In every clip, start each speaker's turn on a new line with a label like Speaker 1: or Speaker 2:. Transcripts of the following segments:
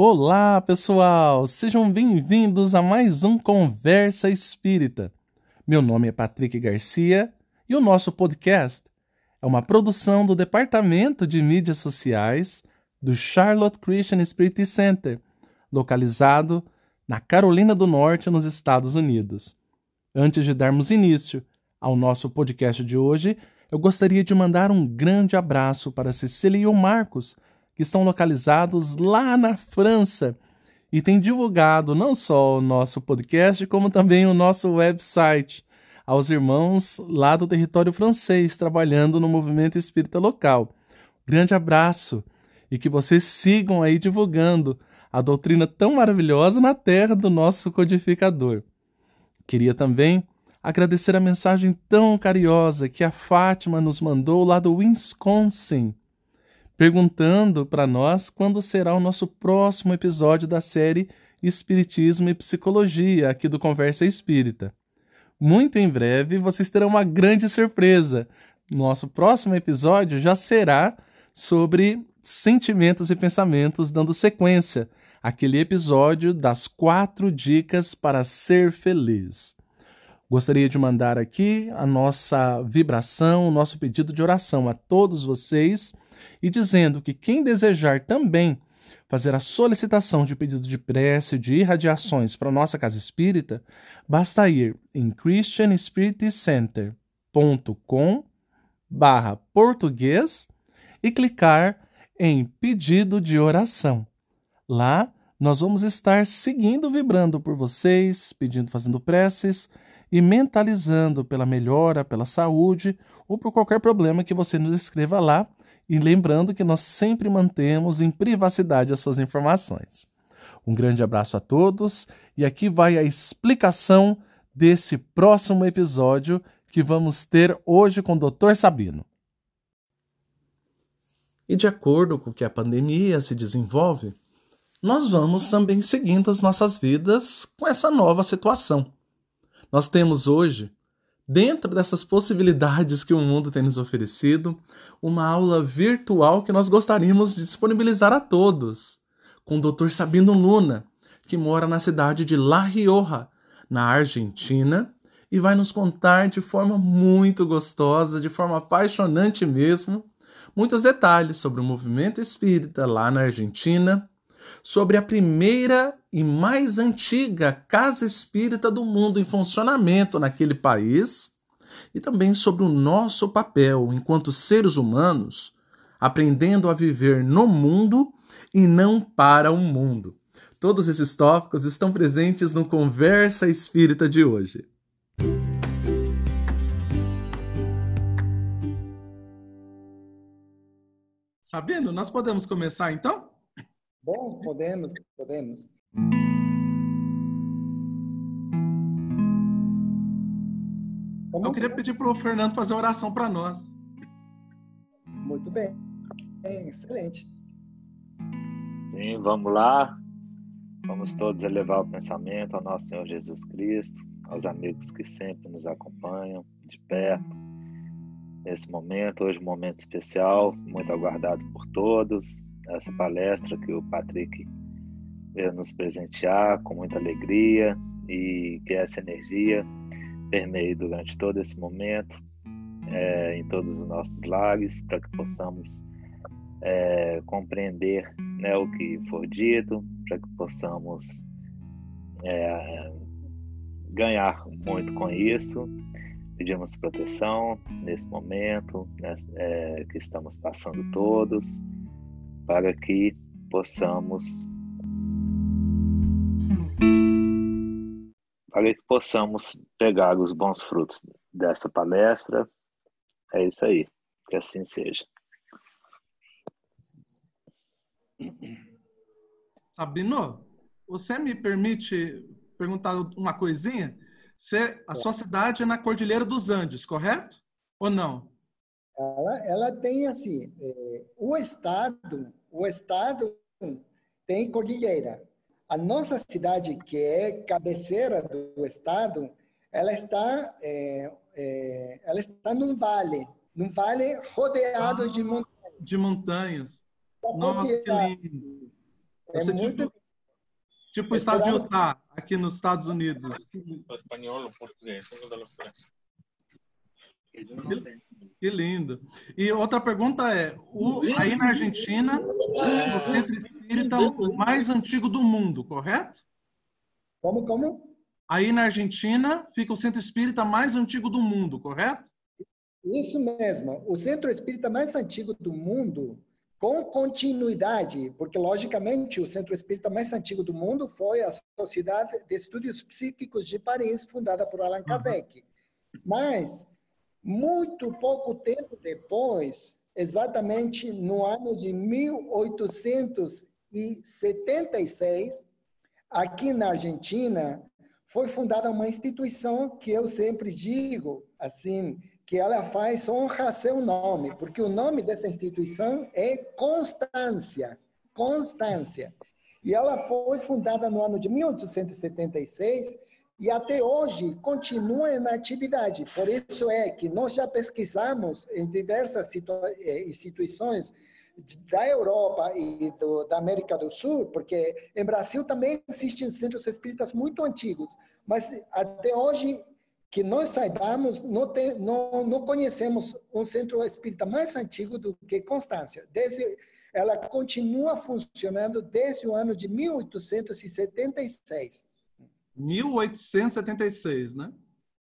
Speaker 1: Olá, pessoal! Sejam bem-vindos a mais um Conversa Espírita. Meu nome é Patrick Garcia e o nosso podcast é uma produção do Departamento de Mídias Sociais do Charlotte Christian Spirit Center, localizado na Carolina do Norte, nos Estados Unidos. Antes de darmos início ao nosso podcast de hoje, eu gostaria de mandar um grande abraço para Cecília e o Marcos, que estão localizados lá na França e têm divulgado não só o nosso podcast, como também o nosso website aos irmãos lá do território francês trabalhando no movimento espírita local. Grande abraço e que vocês sigam aí divulgando a doutrina tão maravilhosa na terra do nosso codificador. Queria também agradecer a mensagem tão carinhosa que a Fátima nos mandou lá do Wisconsin perguntando para nós quando será o nosso próximo episódio da série Espiritismo e Psicologia aqui do Conversa Espírita. Muito em breve vocês terão uma grande surpresa. Nosso próximo episódio já será sobre sentimentos e pensamentos, dando sequência àquele episódio das quatro dicas para ser feliz. Gostaria de mandar aqui a nossa vibração, o nosso pedido de oração a todos vocês e dizendo que quem desejar também fazer a solicitação de pedido de prece de irradiações para nossa casa espírita, basta ir em christianspiritcenter.com barra português e clicar em pedido de oração. Lá nós vamos estar seguindo vibrando por vocês, pedindo, fazendo preces e mentalizando pela melhora, pela saúde ou por qualquer problema que você nos escreva lá e lembrando que nós sempre mantemos em privacidade as suas informações. Um grande abraço a todos e aqui vai a explicação desse próximo episódio que vamos ter hoje com o Dr. Sabino. E de acordo com que a pandemia se desenvolve, nós vamos também seguindo as nossas vidas com essa nova situação. Nós temos hoje dentro dessas possibilidades que o mundo tem nos oferecido, uma aula virtual que nós gostaríamos de disponibilizar a todos, com o Dr. Sabino Luna, que mora na cidade de La Rioja, na Argentina, e vai nos contar de forma muito gostosa, de forma apaixonante mesmo, muitos detalhes sobre o movimento espírita lá na Argentina, sobre a primeira e mais antiga casa espírita do mundo em funcionamento naquele país e também sobre o nosso papel enquanto seres humanos, aprendendo a viver no mundo e não para o mundo. Todos esses tópicos estão presentes no Conversa Espírita de hoje. Sabendo, nós podemos começar então?
Speaker 2: Bom, podemos, podemos.
Speaker 1: Eu queria pedir para o Fernando fazer uma oração para nós.
Speaker 2: Muito bem. É, excelente.
Speaker 3: Sim, vamos lá. Vamos todos elevar o pensamento ao nosso Senhor Jesus Cristo, aos amigos que sempre nos acompanham de perto. Nesse momento, hoje um momento especial, muito aguardado por todos. Essa palestra que o Patrick veio nos presentear com muita alegria e que essa energia permeie durante todo esse momento, é, em todos os nossos lares, para que possamos é, compreender né, o que for dito, para que possamos é, ganhar muito com isso. Pedimos proteção nesse momento né, que estamos passando todos, para que possamos para que possamos pegar os bons frutos dessa palestra. É isso aí. Que assim seja.
Speaker 1: Sabino, você me permite perguntar uma coisinha? Você, a sua cidade é na Cordilheira dos Andes, correto? Ou não?
Speaker 2: Ela, ela tem assim, é, o estado, o estado tem cordilheira, a nossa cidade, que é cabeceira do estado, ela está, é, é, ela está num vale, num vale rodeado ah, de montanhas.
Speaker 1: De montanhas. Nossa, que lindo. É muito... Tipo, tipo o estado de Utah, aqui nos Estados Unidos.
Speaker 4: O espanhol, o português, um dos três.
Speaker 1: Que lindo. E outra pergunta é: o, aí na Argentina, o centro espírita é o mais antigo do mundo, correto?
Speaker 2: Como, como?
Speaker 1: Aí na Argentina fica o centro espírita mais antigo do mundo, correto?
Speaker 2: Isso mesmo. O centro espírita mais antigo do mundo, com continuidade, porque logicamente o centro espírita mais antigo do mundo foi a Sociedade de Estudos Psíquicos de Paris, fundada por Allan Kardec. Mas muito pouco tempo depois, exatamente no ano de 1876, aqui na Argentina, foi fundada uma instituição que eu sempre digo, assim, que ela faz honra a seu nome, porque o nome dessa instituição é Constância. Constância. E ela foi fundada no ano de 1876 e até hoje continua na atividade. Por isso é que nós já pesquisamos em diversas eh, instituições da Europa e do, da América do Sul, porque em Brasil também existem centros espíritas muito antigos, mas até hoje que nós saibamos, não, tem, não, não conhecemos um centro espírita mais antigo do que Constância. Desde, ela continua funcionando desde o ano de 1876.
Speaker 1: 1876, né?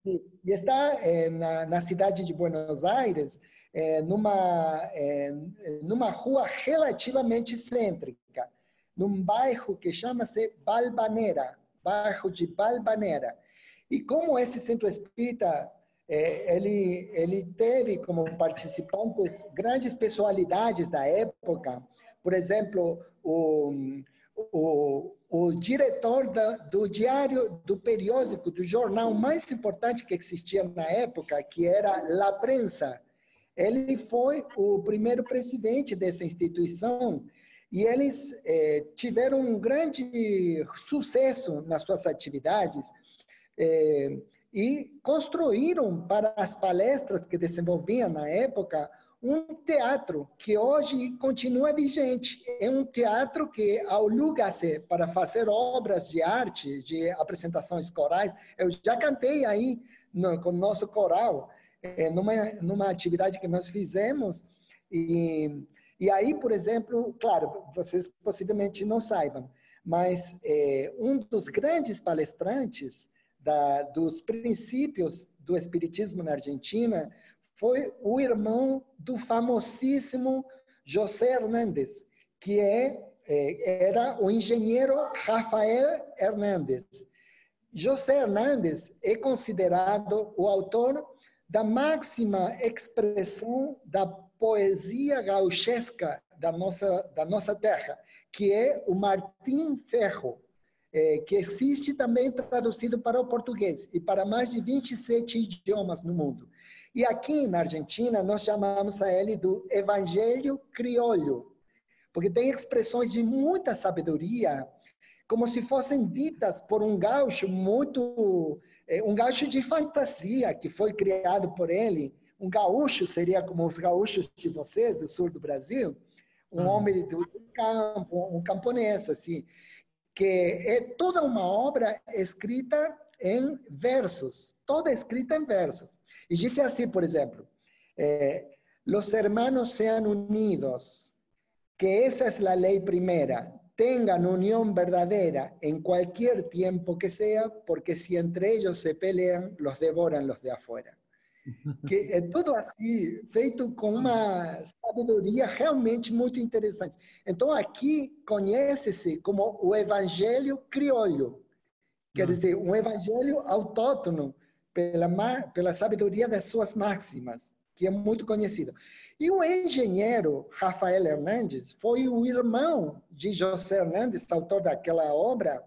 Speaker 2: E está é, na, na, cidade de Buenos Aires, é, numa, é, numa rua relativamente cêntrica, num bairro que chama-se Balbanera, bairro de Balbanera. E como esse centro espírita ele, ele teve como participantes grandes personalidades da época, por exemplo, o, o, o diretor da, do diário, do periódico, do jornal mais importante que existia na época, que era La Prensa. Ele foi o primeiro presidente dessa instituição e eles eh, tiveram um grande sucesso nas suas atividades eh, e construíram para as palestras que desenvolviam na época um teatro que hoje continua vigente. É um teatro que aluga-se para fazer obras de arte, de apresentações corais. Eu já cantei aí no, com o nosso coral, é, numa, numa atividade que nós fizemos. E, e aí, por exemplo, claro, vocês possivelmente não saibam, mas é, um dos grandes palestrantes da, dos princípios do Espiritismo na Argentina foi o irmão do famosíssimo José Hernández, que é, é, era o engenheiro Rafael Hernández. José Hernández é considerado o autor da máxima expressão da poesia gauchesca da nossa, da nossa terra, que é o Martim Ferro, é, que existe também traduzido para o português e para mais de 27 idiomas no mundo. E aqui na Argentina, nós chamamos a ele do Evangelho Criolho, porque tem expressões de muita sabedoria, como se fossem ditas por um gaúcho muito. É, um gaúcho de fantasia, que foi criado por ele. Um gaúcho seria como os gaúchos de vocês, do sul do Brasil, um uhum. homem do campo, um camponês, assim, que é toda uma obra escrita em versos, toda escrita em versos. Y dice así, por ejemplo, eh, los hermanos sean unidos, que esa es la ley primera, tengan unión verdadera en cualquier tiempo que sea, porque si entre ellos se pelean, los devoran los de afuera. Que é tudo assim, feito com uma sabedoria realmente muito interessante. Então, aqui conhece-se como o evangelho crioulo, quer dizer, um evangelho autóctono, pela, pela sabedoria das suas máximas, que é muito conhecido. E o engenheiro Rafael Hernandes foi o irmão de José Hernandes, autor daquela obra,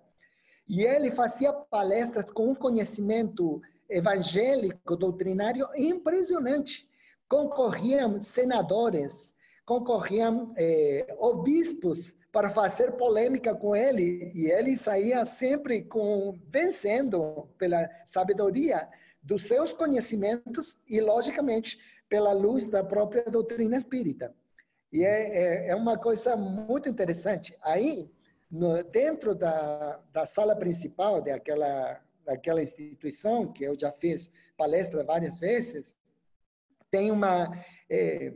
Speaker 2: e ele fazia palestras com um conhecimento evangélico, doutrinário impressionante. Concorriam senadores, concorriam eh, obispos para fazer polêmica com ele e ele saía sempre com vencendo pela sabedoria dos seus conhecimentos e logicamente pela luz da própria doutrina espírita. E é, é, é uma coisa muito interessante. Aí no, dentro da, da sala principal daquela, daquela instituição, que eu já fiz palestra várias vezes, tem uma é,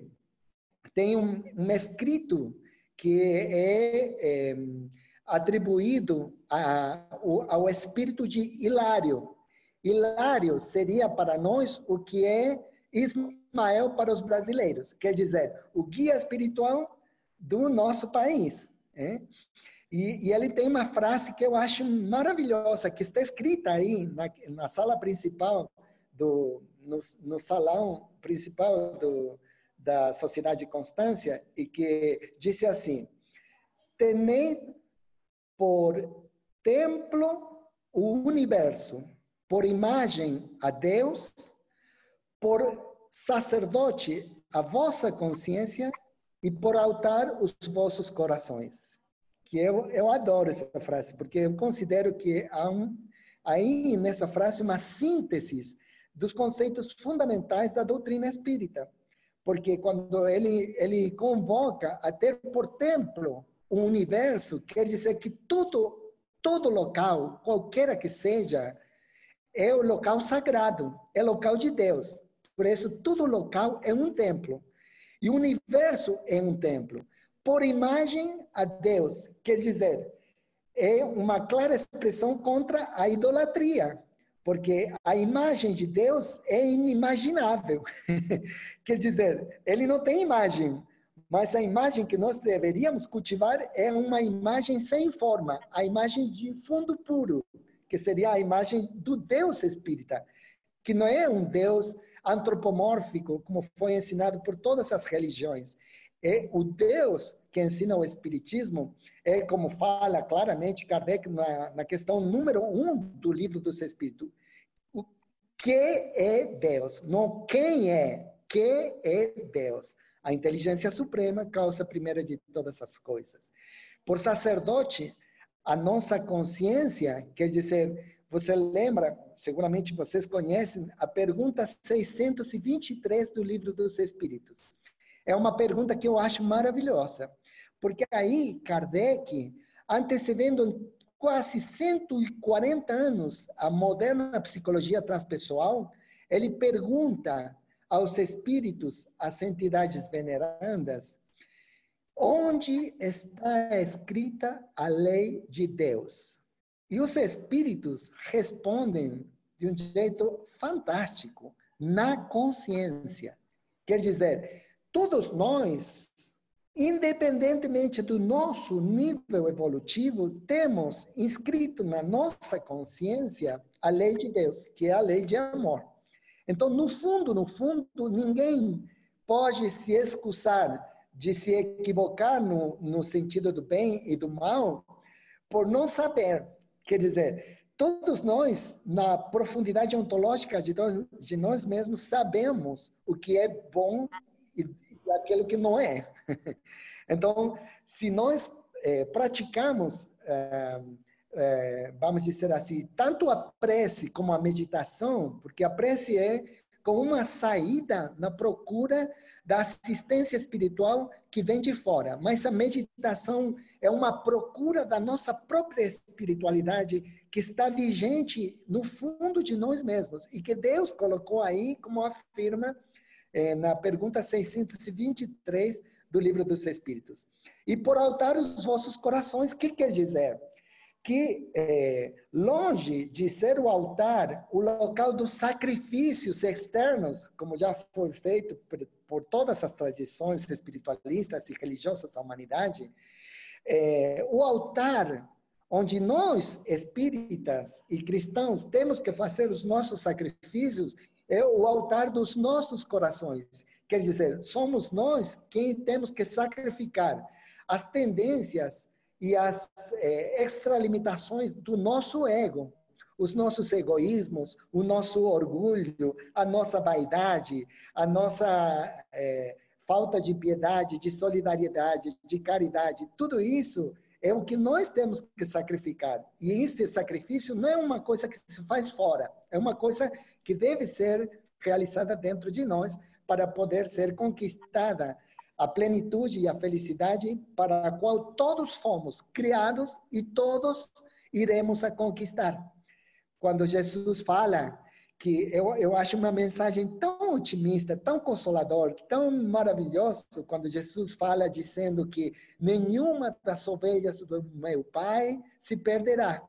Speaker 2: tem um, um, escrito que é, é atribuído a, ao espírito de Hilário. Hilário seria para nós o que é Ismael para os brasileiros, quer dizer, o guia espiritual do nosso país. É? E, e, ele tem uma frase que eu acho maravilhosa, que está escrita aí na, na sala principal, do, no, no salão principal do, da Sociedade Constância, e que disse assim: Tenei por templo o universo, por imagem a Deus, por sacerdote a vossa consciência e por altar os vossos corações. Que eu, eu adoro essa frase, porque eu considero que há um, aí nessa frase uma síntese dos conceitos fundamentais da doutrina espírita. Porque quando ele, ele convoca a ter por templo o universo, quer dizer que tudo, todo local, qualquer que seja, é o local sagrado, é local de Deus. Por isso, todo local é um templo. E o universo é um templo. Por imagem a Deus, quer dizer, é uma clara expressão contra a idolatria, porque a imagem de Deus é inimaginável. quer dizer, ele não tem imagem, mas a imagem que nós deveríamos cultivar é uma imagem sem forma, a imagem de fundo puro, que seria a imagem do Deus espírita, que não é um Deus antropomórfico, como foi ensinado por todas as religiões. É o Deus que ensina o Espiritismo, é como fala claramente Kardec na, na questão número um do livro dos Espíritos. O que é Deus? Não quem é, que é Deus. A inteligência suprema, causa primeira de todas as coisas. Por sacerdote, a nossa consciência, quer dizer, você lembra, seguramente vocês conhecem, a pergunta 623 do Livro dos Espíritos. É uma pergunta que eu acho maravilhosa, porque aí Kardec, antecedendo quase 140 anos a moderna psicologia transpessoal, ele pergunta aos espíritos, às entidades venerandas, onde está escrita a lei de Deus? E os espíritos respondem de um jeito fantástico, na consciência. Quer dizer, todos nós, independentemente do nosso nível evolutivo, temos inscrito na nossa consciência a lei de Deus, que é a lei de amor. Então, no fundo, no fundo, ninguém pode se excusar de se equivocar no, no sentido do bem e do mal por não saber. Quer dizer, todos nós, na profundidade ontológica de de nós mesmos, sabemos o que é bom e, e aquilo que não é. então, se nós é, praticamos é, é, vamos dizer assim, tanto a prece como a meditação, porque a prece é como uma saída na procura da assistência espiritual que vem de fora, mas a meditação é uma procura da nossa própria espiritualidade que está vigente no fundo de nós mesmos e que Deus colocou aí, como afirma é, na pergunta 623 do Livro dos Espíritos. E por altar os vossos corações, que quer dizer? que é, longe de ser o altar o local dos sacrifícios externos, como já foi feito por, por todas as tradições espiritualistas e religiosas da humanidade, é, o altar onde nós, espíritas e cristãos, temos que fazer os nossos sacrifícios é o altar dos nossos corações. Quer dizer, somos nós quem temos que sacrificar as tendências e as é, extralimitações do nosso ego, os nossos egoísmos, o nosso orgulho, a nossa vaidade, a nossa é, falta de piedade, de solidariedade, de caridade, tudo isso é o que nós temos que sacrificar. E esse sacrifício não é uma coisa que se faz fora, é uma coisa que deve ser realizada dentro de nós para poder ser conquistada a plenitude e a felicidade para a qual todos fomos criados e todos iremos a conquistar. Quando Jesus fala que eu, eu acho uma mensagem tão otimista, tão consolador, tão maravilhoso, quando Jesus fala dizendo que nenhuma das ovelhas do meu Pai se perderá.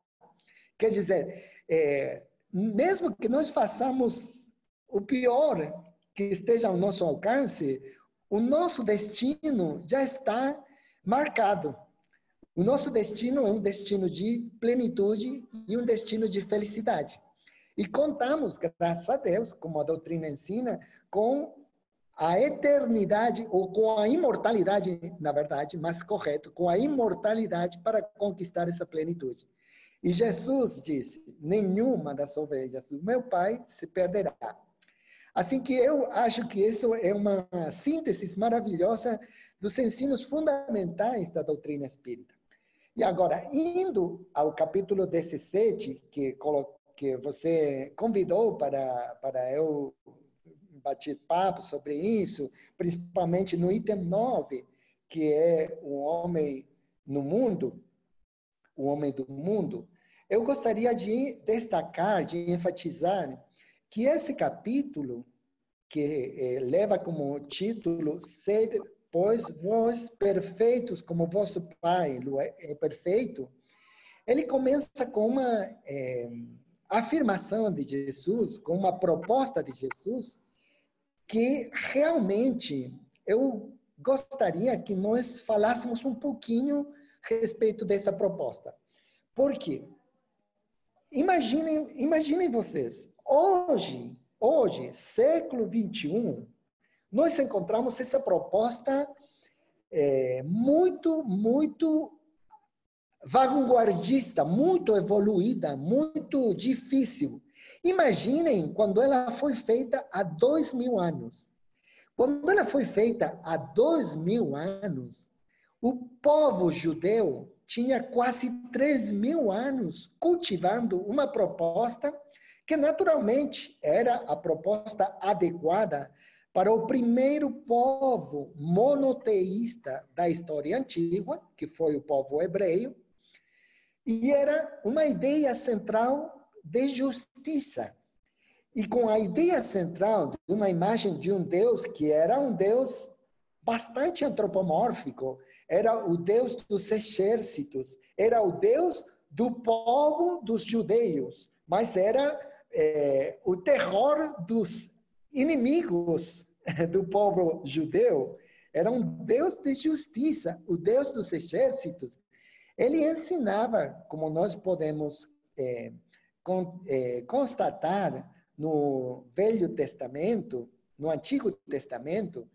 Speaker 2: Quer dizer, é, mesmo que nós façamos o pior que esteja ao nosso alcance, o nosso destino já está marcado. O nosso destino é um destino de plenitude e um destino de felicidade. E contamos, graças a Deus, como a doutrina ensina, com a eternidade, ou com a imortalidade, na verdade, mais correto, com a imortalidade para conquistar essa plenitude. E Jesus disse: Nenhuma das ovelhas do meu Pai se perderá. Assim que eu acho que isso é uma síntese maravilhosa dos ensinos fundamentais da doutrina espírita. E agora, indo ao capítulo 17, que, que você convidou para, para eu bater papo sobre isso, principalmente no item 9, que é o homem no mundo, o homem do mundo, eu gostaria de destacar, de enfatizar que esse capítulo, que eh, leva como título Sede pois vós perfeitos como vosso Pai é, é perfeito, ele começa com uma é, afirmação de Jesus, com uma proposta de Jesus, que realmente eu gostaria que nós falássemos um pouquinho a respeito dessa proposta. Por quê? Imaginem, imaginem vocês, hoje, hoje, século 21, nós encontramos essa proposta é, muito, muito vanguardista, muito evoluída, muito difícil. Imaginem quando ela foi feita há dois mil anos. Quando ela foi feita há dois mil anos, o povo judeu tinha quase três mil anos cultivando uma proposta que naturalmente era a proposta adequada para o primeiro povo monoteísta da história antiga, que foi o povo hebreu, e era uma ideia central de justiça. E com a ideia central de uma imagem de um Deus que era um Deus bastante antropomórfico, era o Deus dos exércitos, era o Deus do povo dos judeus, mas era é, o terror dos inimigos do povo judeu, era um Deus de justiça, o Deus dos exércitos. Ele ensinava, como nós podemos é, con, é, constatar no Velho Testamento, no Antigo Testamento,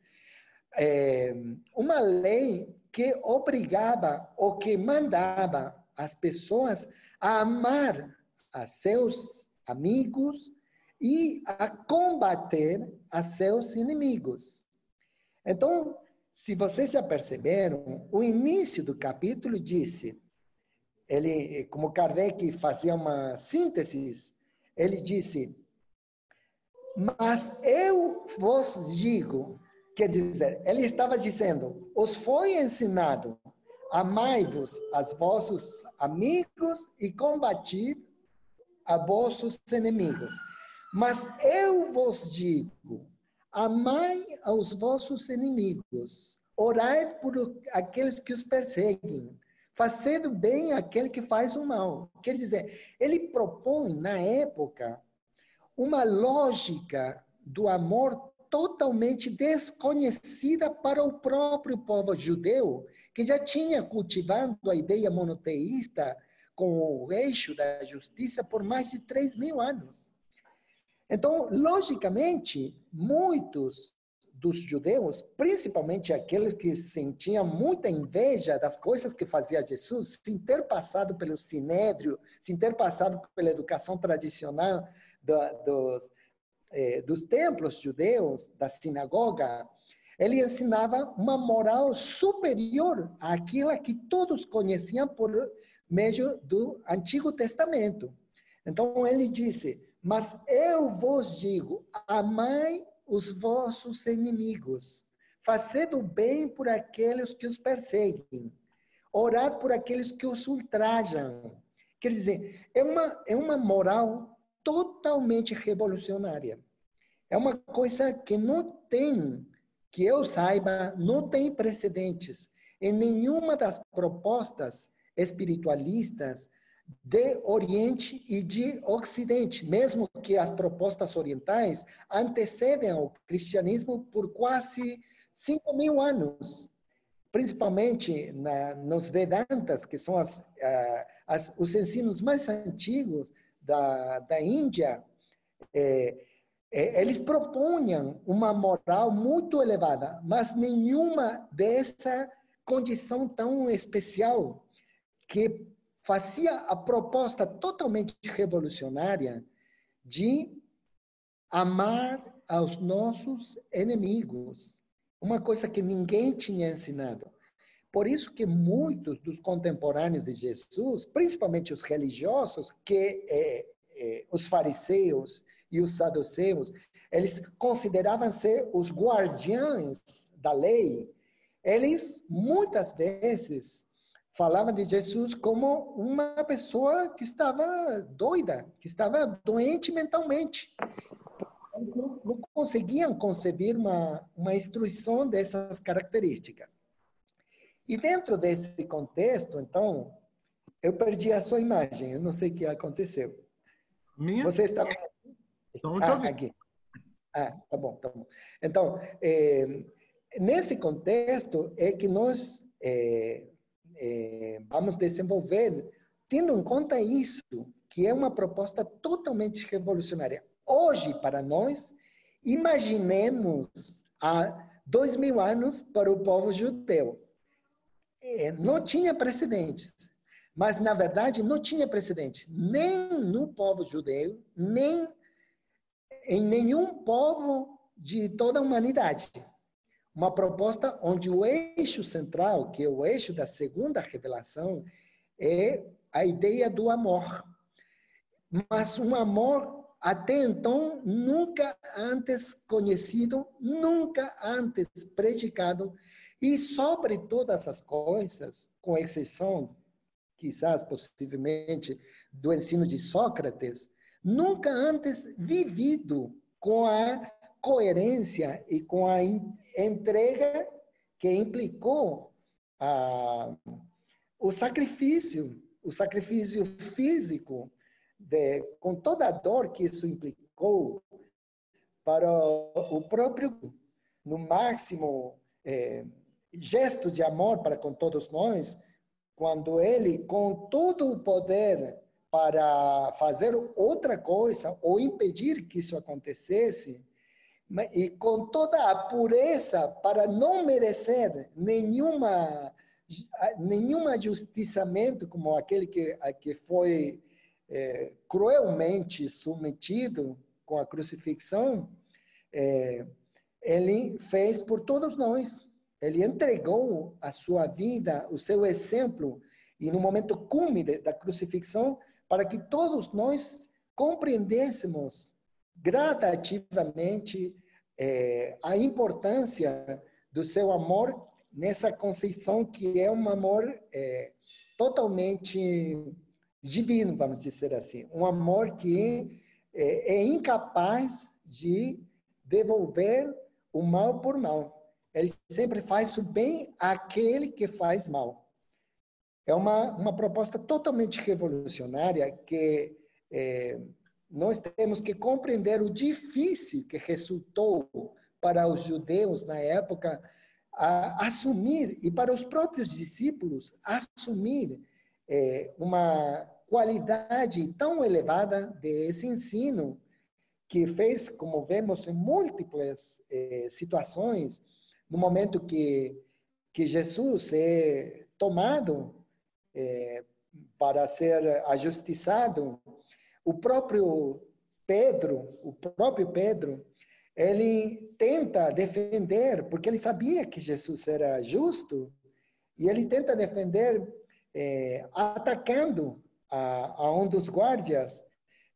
Speaker 2: é, uma lei que obrigava ou que mandava as pessoas a amar a seus amigos, e a combater a seus inimigos. Então, se vocês já perceberam, o início do capítulo disse, ele, como Kardec fazia uma síntese, ele disse: Mas eu vos digo, quer dizer, ele estava dizendo: os foi ensinado, amai-vos aos vossos amigos e combati a vossos inimigos. Mas eu vos digo: amai aos vossos inimigos, orai por aqueles que os perseguem, fazendo bem aquele que faz o mal. Quer dizer, ele propõe, na época, uma lógica do amor totalmente desconhecida para o próprio povo judeu, que já tinha cultivado a ideia monoteísta com o eixo da justiça por mais de 3 mil anos. Então, logicamente, muitos dos judeus, principalmente aqueles que sentiam muita inveja das coisas que fazia Jesus, sem ter passado pelo sinédrio, sem ter passado pela educação tradicional do, dos, eh, dos templos judeus, da sinagoga, ele ensinava uma moral superior àquela que todos conheciam por meio do Antigo Testamento. Então, ele disse, mas eu vos digo: amai os vossos inimigos, fazer o bem por aqueles que os perseguem, orar por aqueles que os ultrajam. Quer dizer, é uma, é uma moral totalmente revolucionária. É uma coisa que não tem, que eu saiba, não tem precedentes em nenhuma das propostas espiritualistas de Oriente e de Ocidente, mesmo que as propostas orientais antecedem ao cristianismo por quase cinco mil anos, principalmente na, nos Vedantas, que são as, uh, as, os ensinos mais antigos da, da Índia, é, é, eles propunham uma moral muito elevada, mas nenhuma dessa condição tão especial que fazia a proposta totalmente revolucionária de amar aos nossos inimigos, uma coisa que ninguém tinha ensinado. Por isso que muitos dos contemporâneos de Jesus, principalmente os religiosos, que é, é, os fariseus e os saduceus, eles consideravam ser os guardiães da lei. Eles muitas vezes falava de Jesus como uma pessoa que estava doida, que estava doente mentalmente. Eles não, não conseguiam conceber uma, uma instrução dessas características. E dentro desse contexto, então, eu perdi a sua imagem, eu não sei o que aconteceu.
Speaker 1: Minha?
Speaker 2: Você está ah, aqui. Ah, tá bom, tá bom. Então, é, nesse contexto é que nós é, é, vamos desenvolver, tendo em conta isso, que é uma proposta totalmente revolucionária. Hoje, para nós, imaginemos há dois mil anos para o povo judeu. É, não tinha precedentes. Mas, na verdade, não tinha precedentes nem no povo judeu, nem em nenhum povo de toda a humanidade uma proposta onde o eixo central, que é o eixo da segunda revelação, é a ideia do amor. Mas um amor até então nunca antes conhecido, nunca antes predicado, e sobre todas as coisas, com exceção, quizás possivelmente, do ensino de Sócrates, nunca antes vivido com a coerência e com a entrega que implicou ah, o sacrifício, o sacrifício físico, de, com toda a dor que isso implicou para o próprio, no máximo é, gesto de amor para com todos nós, quando ele, com todo o poder para fazer outra coisa ou impedir que isso acontecesse, e com toda a pureza para não merecer nenhuma nenhum ajustiçamento como aquele que, que foi é, cruelmente submetido com a crucifixão, é, ele fez por todos nós. Ele entregou a sua vida, o seu exemplo, e no momento cume da crucifixão, para que todos nós compreendêssemos gradativamente é, a importância do seu amor nessa conceição que é um amor é, totalmente divino, vamos dizer assim. Um amor que é, é incapaz de devolver o mal por mal. Ele sempre faz o bem àquele que faz mal. É uma, uma proposta totalmente revolucionária que é, nós temos que compreender o difícil que resultou para os judeus na época assumir, e para os próprios discípulos, assumir é, uma qualidade tão elevada desse ensino, que fez, como vemos em múltiplas é, situações, no momento que, que Jesus é tomado é, para ser ajustiçado, o próprio Pedro, o próprio Pedro, ele tenta defender, porque ele sabia que Jesus era justo, e ele tenta defender é, atacando a, a, um dos guardas,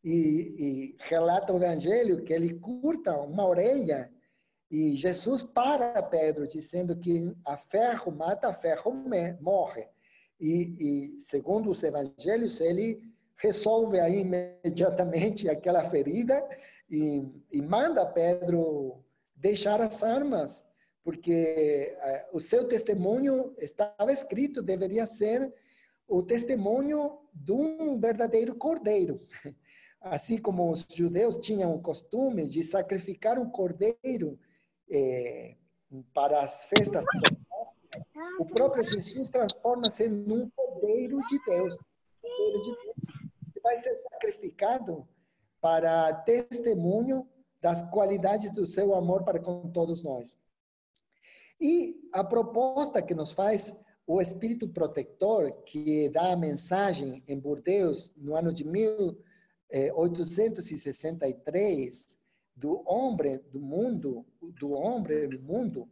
Speaker 2: e, e relata o evangelho que ele curta uma orelha E Jesus para Pedro dizendo que a ferro mata, a ferro morre. E, e segundo os evangelhos, ele resolve aí imediatamente aquela ferida e, e manda Pedro deixar as armas, porque uh, o seu testemunho estava escrito, deveria ser o testemunho de um verdadeiro cordeiro. Assim como os judeus tinham o costume de sacrificar um cordeiro eh, para as festas o próprio Jesus transforma-se num cordeiro de Deus. Cordeiro de Deus vai ser sacrificado para testemunho das qualidades do seu amor para com todos nós. E a proposta que nos faz o Espírito Protetor, que dá a mensagem em Burdeos no ano de 1863, do homem do mundo, do homem do mundo,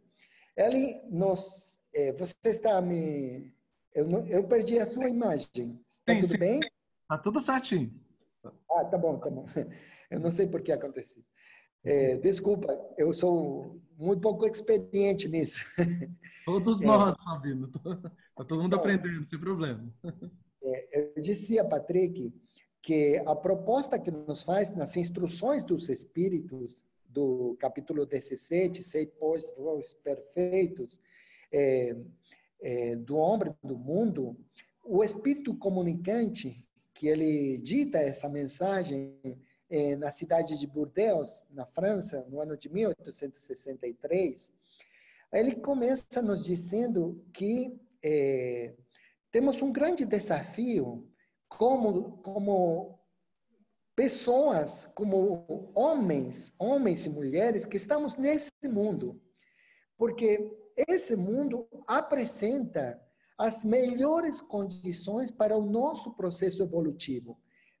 Speaker 2: ele nos. É, você está me. Eu, não, eu perdi a sua imagem. Está tudo sim. bem?
Speaker 1: Está tudo certinho.
Speaker 2: Ah, tá bom, tá bom. Eu não sei por que aconteceu. É, desculpa, eu sou muito pouco experiente nisso.
Speaker 1: Todos é, nós, Sabino. Está todo mundo aprendendo, sem problema.
Speaker 2: Eu dizia, Patrick, que a proposta que nos faz nas instruções dos Espíritos, do capítulo 17, Sei, pois, vós perfeitos, é, é, do homem do mundo, o Espírito comunicante que ele dita essa mensagem eh, na cidade de Bordeaux, na França, no ano de 1863, ele começa nos dizendo que eh, temos um grande desafio como, como pessoas, como homens, homens e mulheres que estamos nesse mundo. Porque esse mundo apresenta as melhores condições para o nosso processo evolutivo.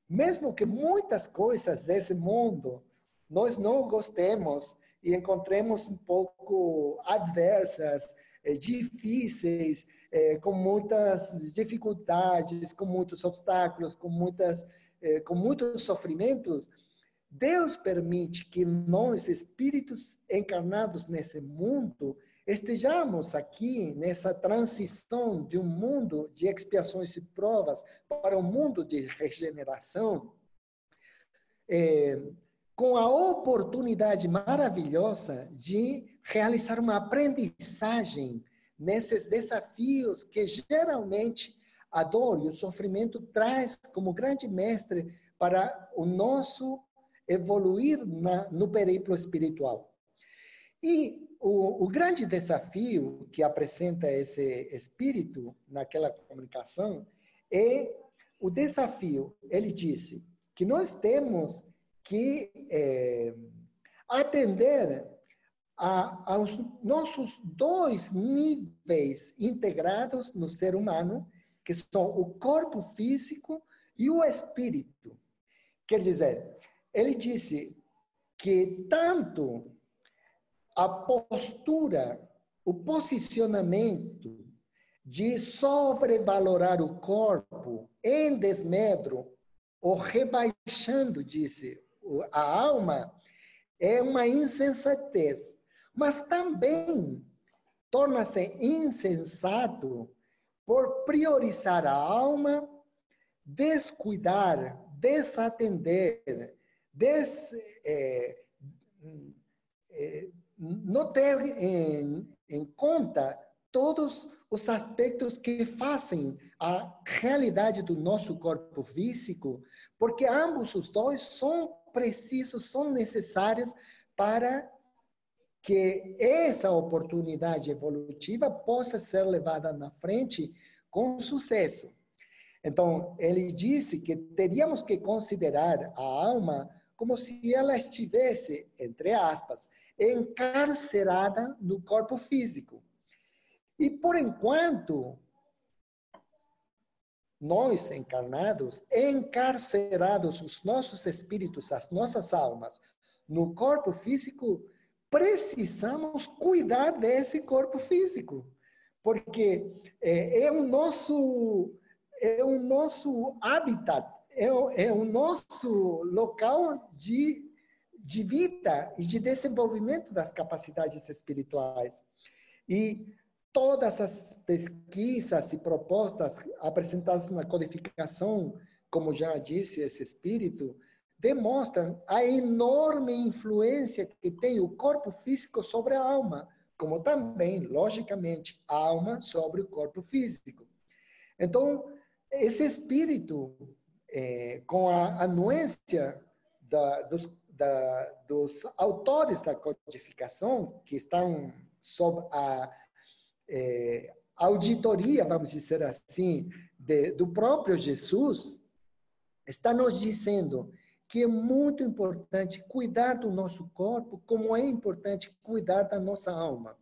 Speaker 2: Mesmo que muitas coisas desse mundo nós não gostemos e encontremos um pouco adversas, difíceis, eh, com muitas dificuldades, com muitos obstáculos, com, muitas, eh, com muitos sofrimentos, Deus permite que nós, espíritos encarnados nesse mundo, estejamos aqui nessa transição de um mundo de expiações e provas para um mundo de regeneração, é, com a oportunidade maravilhosa de realizar uma aprendizagem nesses desafios que geralmente a dor e o sofrimento traz como grande mestre para o nosso evoluir na, no periplo espiritual. E o, o, grande desafio que apresenta esse espírito naquela comunicação é o desafio, ele disse, que nós temos que é, atender a, aos nossos dois níveis integrados no ser humano, que são o corpo físico e o espírito. Quer dizer, ele disse que tanto a postura, o posicionamento de sobrevalorar o corpo em desmedro ou rebaixando, disse, a alma, é uma insensatez. Mas também torna-se insensato por priorizar a alma, descuidar, desatender, des, é, é, não ter em, em conta todos os aspectos que fazem a realidade do nosso corpo físico, porque ambos os dois são precisos, são necessários para que essa oportunidade evolutiva possa ser levada na frente com sucesso. Então, ele disse que teríamos que considerar a alma como se ela estivesse, entre aspas, encarcerada no corpo físico. E por enquanto, nós encarnados, encarcerados, os nossos espíritos, as nossas almas, no corpo físico, precisamos cuidar desse corpo físico, porque é, é o nosso é o nosso habitat, é é o nosso local de de vida e de desenvolvimento das capacidades espirituais. E todas as pesquisas e propostas apresentadas na codificação, como já disse esse espírito, demonstram a enorme influência que tem o corpo físico sobre a alma, como também, logicamente, a alma sobre o corpo físico. Então, esse espírito, é, com a anuência da, dos, da, dos autores da codificação, que estão sob a é, auditoria, vamos dizer assim, de, do próprio Jesus, está nos dizendo que é muito importante cuidar do nosso corpo, como é importante cuidar da nossa alma.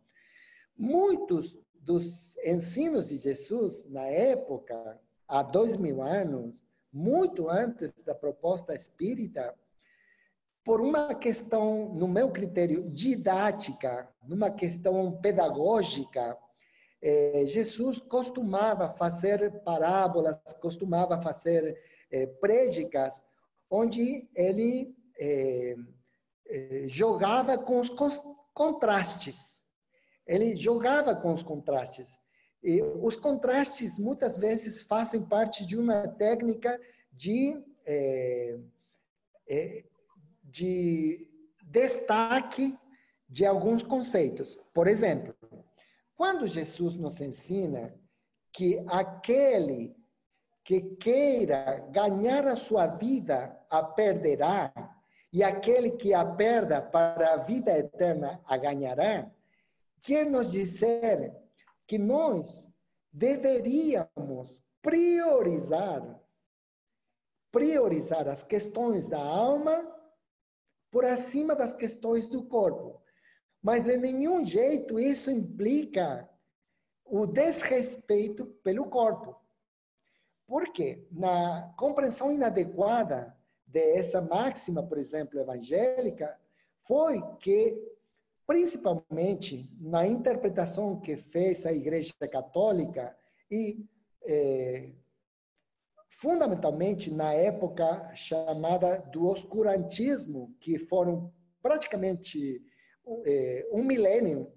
Speaker 2: Muitos dos ensinos de Jesus, na época, há dois mil anos, muito antes da proposta espírita, por uma questão, no meu critério, didática, numa questão pedagógica, eh, Jesus costumava fazer parábolas, costumava fazer eh, prédicas, onde ele eh, jogava com os contrastes. Ele jogava com os contrastes. E os contrastes, muitas vezes, fazem parte de uma técnica de, de destaque de alguns conceitos. Por exemplo, quando Jesus nos ensina que aquele que queira ganhar a sua vida a perderá, e aquele que a perda para a vida eterna a ganhará, quer nos dizer que nós deveríamos priorizar priorizar as questões da alma por acima das questões do corpo. Mas de nenhum jeito isso implica o desrespeito pelo corpo. Por quê? Na compreensão inadequada dessa máxima, por exemplo, evangélica, foi que, principalmente na interpretação que fez a Igreja Católica e é, fundamentalmente na época chamada do oscurantismo, que foram praticamente é, um milênio,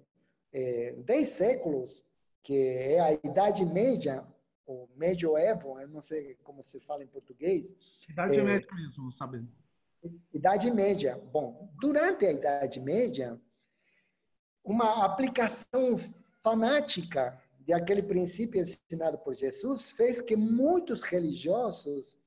Speaker 2: é, dez séculos, que é a Idade Média, ou medioevo, eu não sei como se fala em português.
Speaker 1: Idade é, Média mesmo, sabe?
Speaker 2: Idade Média. Bom, durante a Idade Média, uma aplicação fanática de aquele princípio ensinado por Jesus fez que muitos religiosos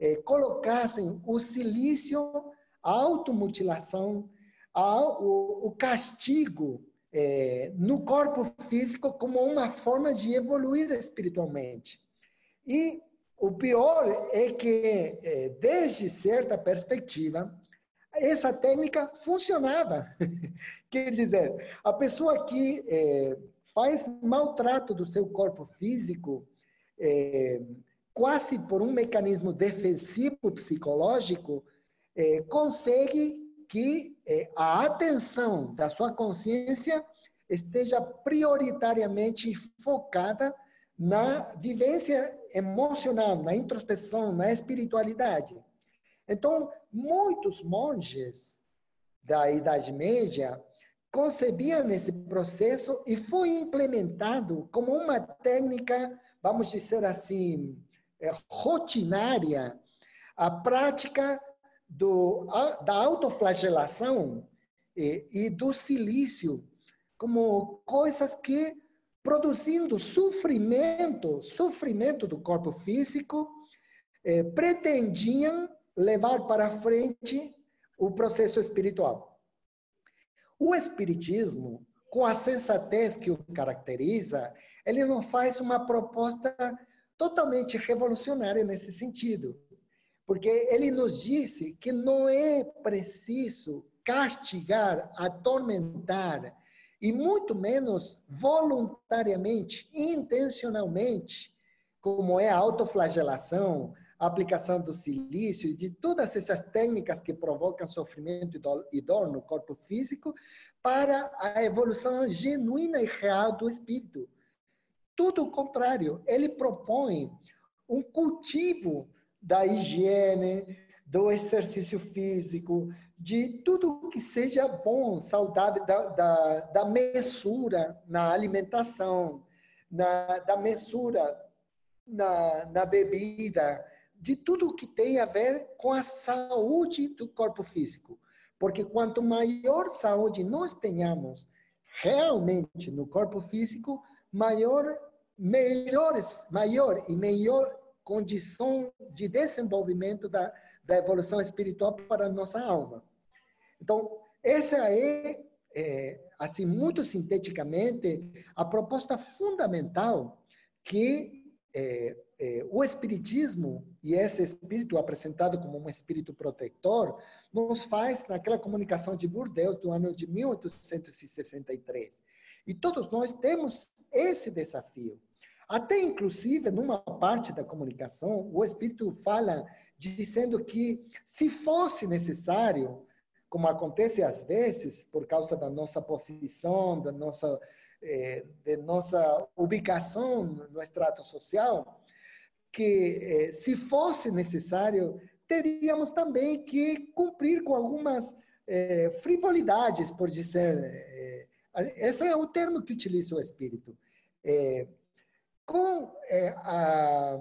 Speaker 2: eh, colocassem o silício, a automutilação, o, o castigo é, no corpo físico como uma forma de evoluir espiritualmente. E o pior é que, é, desde certa perspectiva, essa técnica funcionava. Quer dizer, a pessoa que é, faz maltrato do seu corpo físico, é, quase por um mecanismo defensivo psicológico, é, consegue que é, a atenção da sua consciência esteja prioritariamente focada na vivência emocional, na introspecção, na espiritualidade. Então, muitos monges da Idade Média concebiam esse processo e foi implementado como uma técnica, vamos dizer assim, é, rotinária, a prática do, da autoflagelação e, e do silício como coisas que produzindo sofrimento, sofrimento do corpo físico, eh, pretendiam levar para frente o processo espiritual. O espiritismo, com a sensatez que o caracteriza, ele não faz uma proposta totalmente revolucionária nesse sentido. Porque ele nos disse que não é preciso castigar, atormentar, e muito menos voluntariamente, intencionalmente, como é a autoflagelação, a aplicação do silício e de todas essas técnicas que provocam sofrimento e dor no corpo físico, para a evolução genuína e real do espírito. Tudo o contrário, ele propõe um cultivo da higiene, do exercício físico, de tudo que seja bom, saudável, da, da, da mesura na alimentação, na, da mesura na, na bebida, de tudo que tem a ver com a saúde do corpo físico. Porque quanto maior saúde nós tenhamos realmente no corpo físico, maior, melhores, maior e melhor condição de desenvolvimento da, da evolução espiritual para a nossa alma. Então, essa é, é, assim, muito sinteticamente, a proposta fundamental que é, é, o Espiritismo e esse espírito apresentado como um espírito protetor nos faz naquela comunicação de Bordeaux do ano de 1863. E todos nós temos esse desafio. Até, inclusive, numa parte da comunicação, o Espírito fala dizendo que, se fosse necessário, como acontece às vezes, por causa da nossa posição, da nossa, eh, de nossa ubicação no extrato social, que, eh, se fosse necessário, teríamos também que cumprir com algumas eh, frivolidades, por dizer. Esse é o termo que utiliza o Espírito. Com é, a,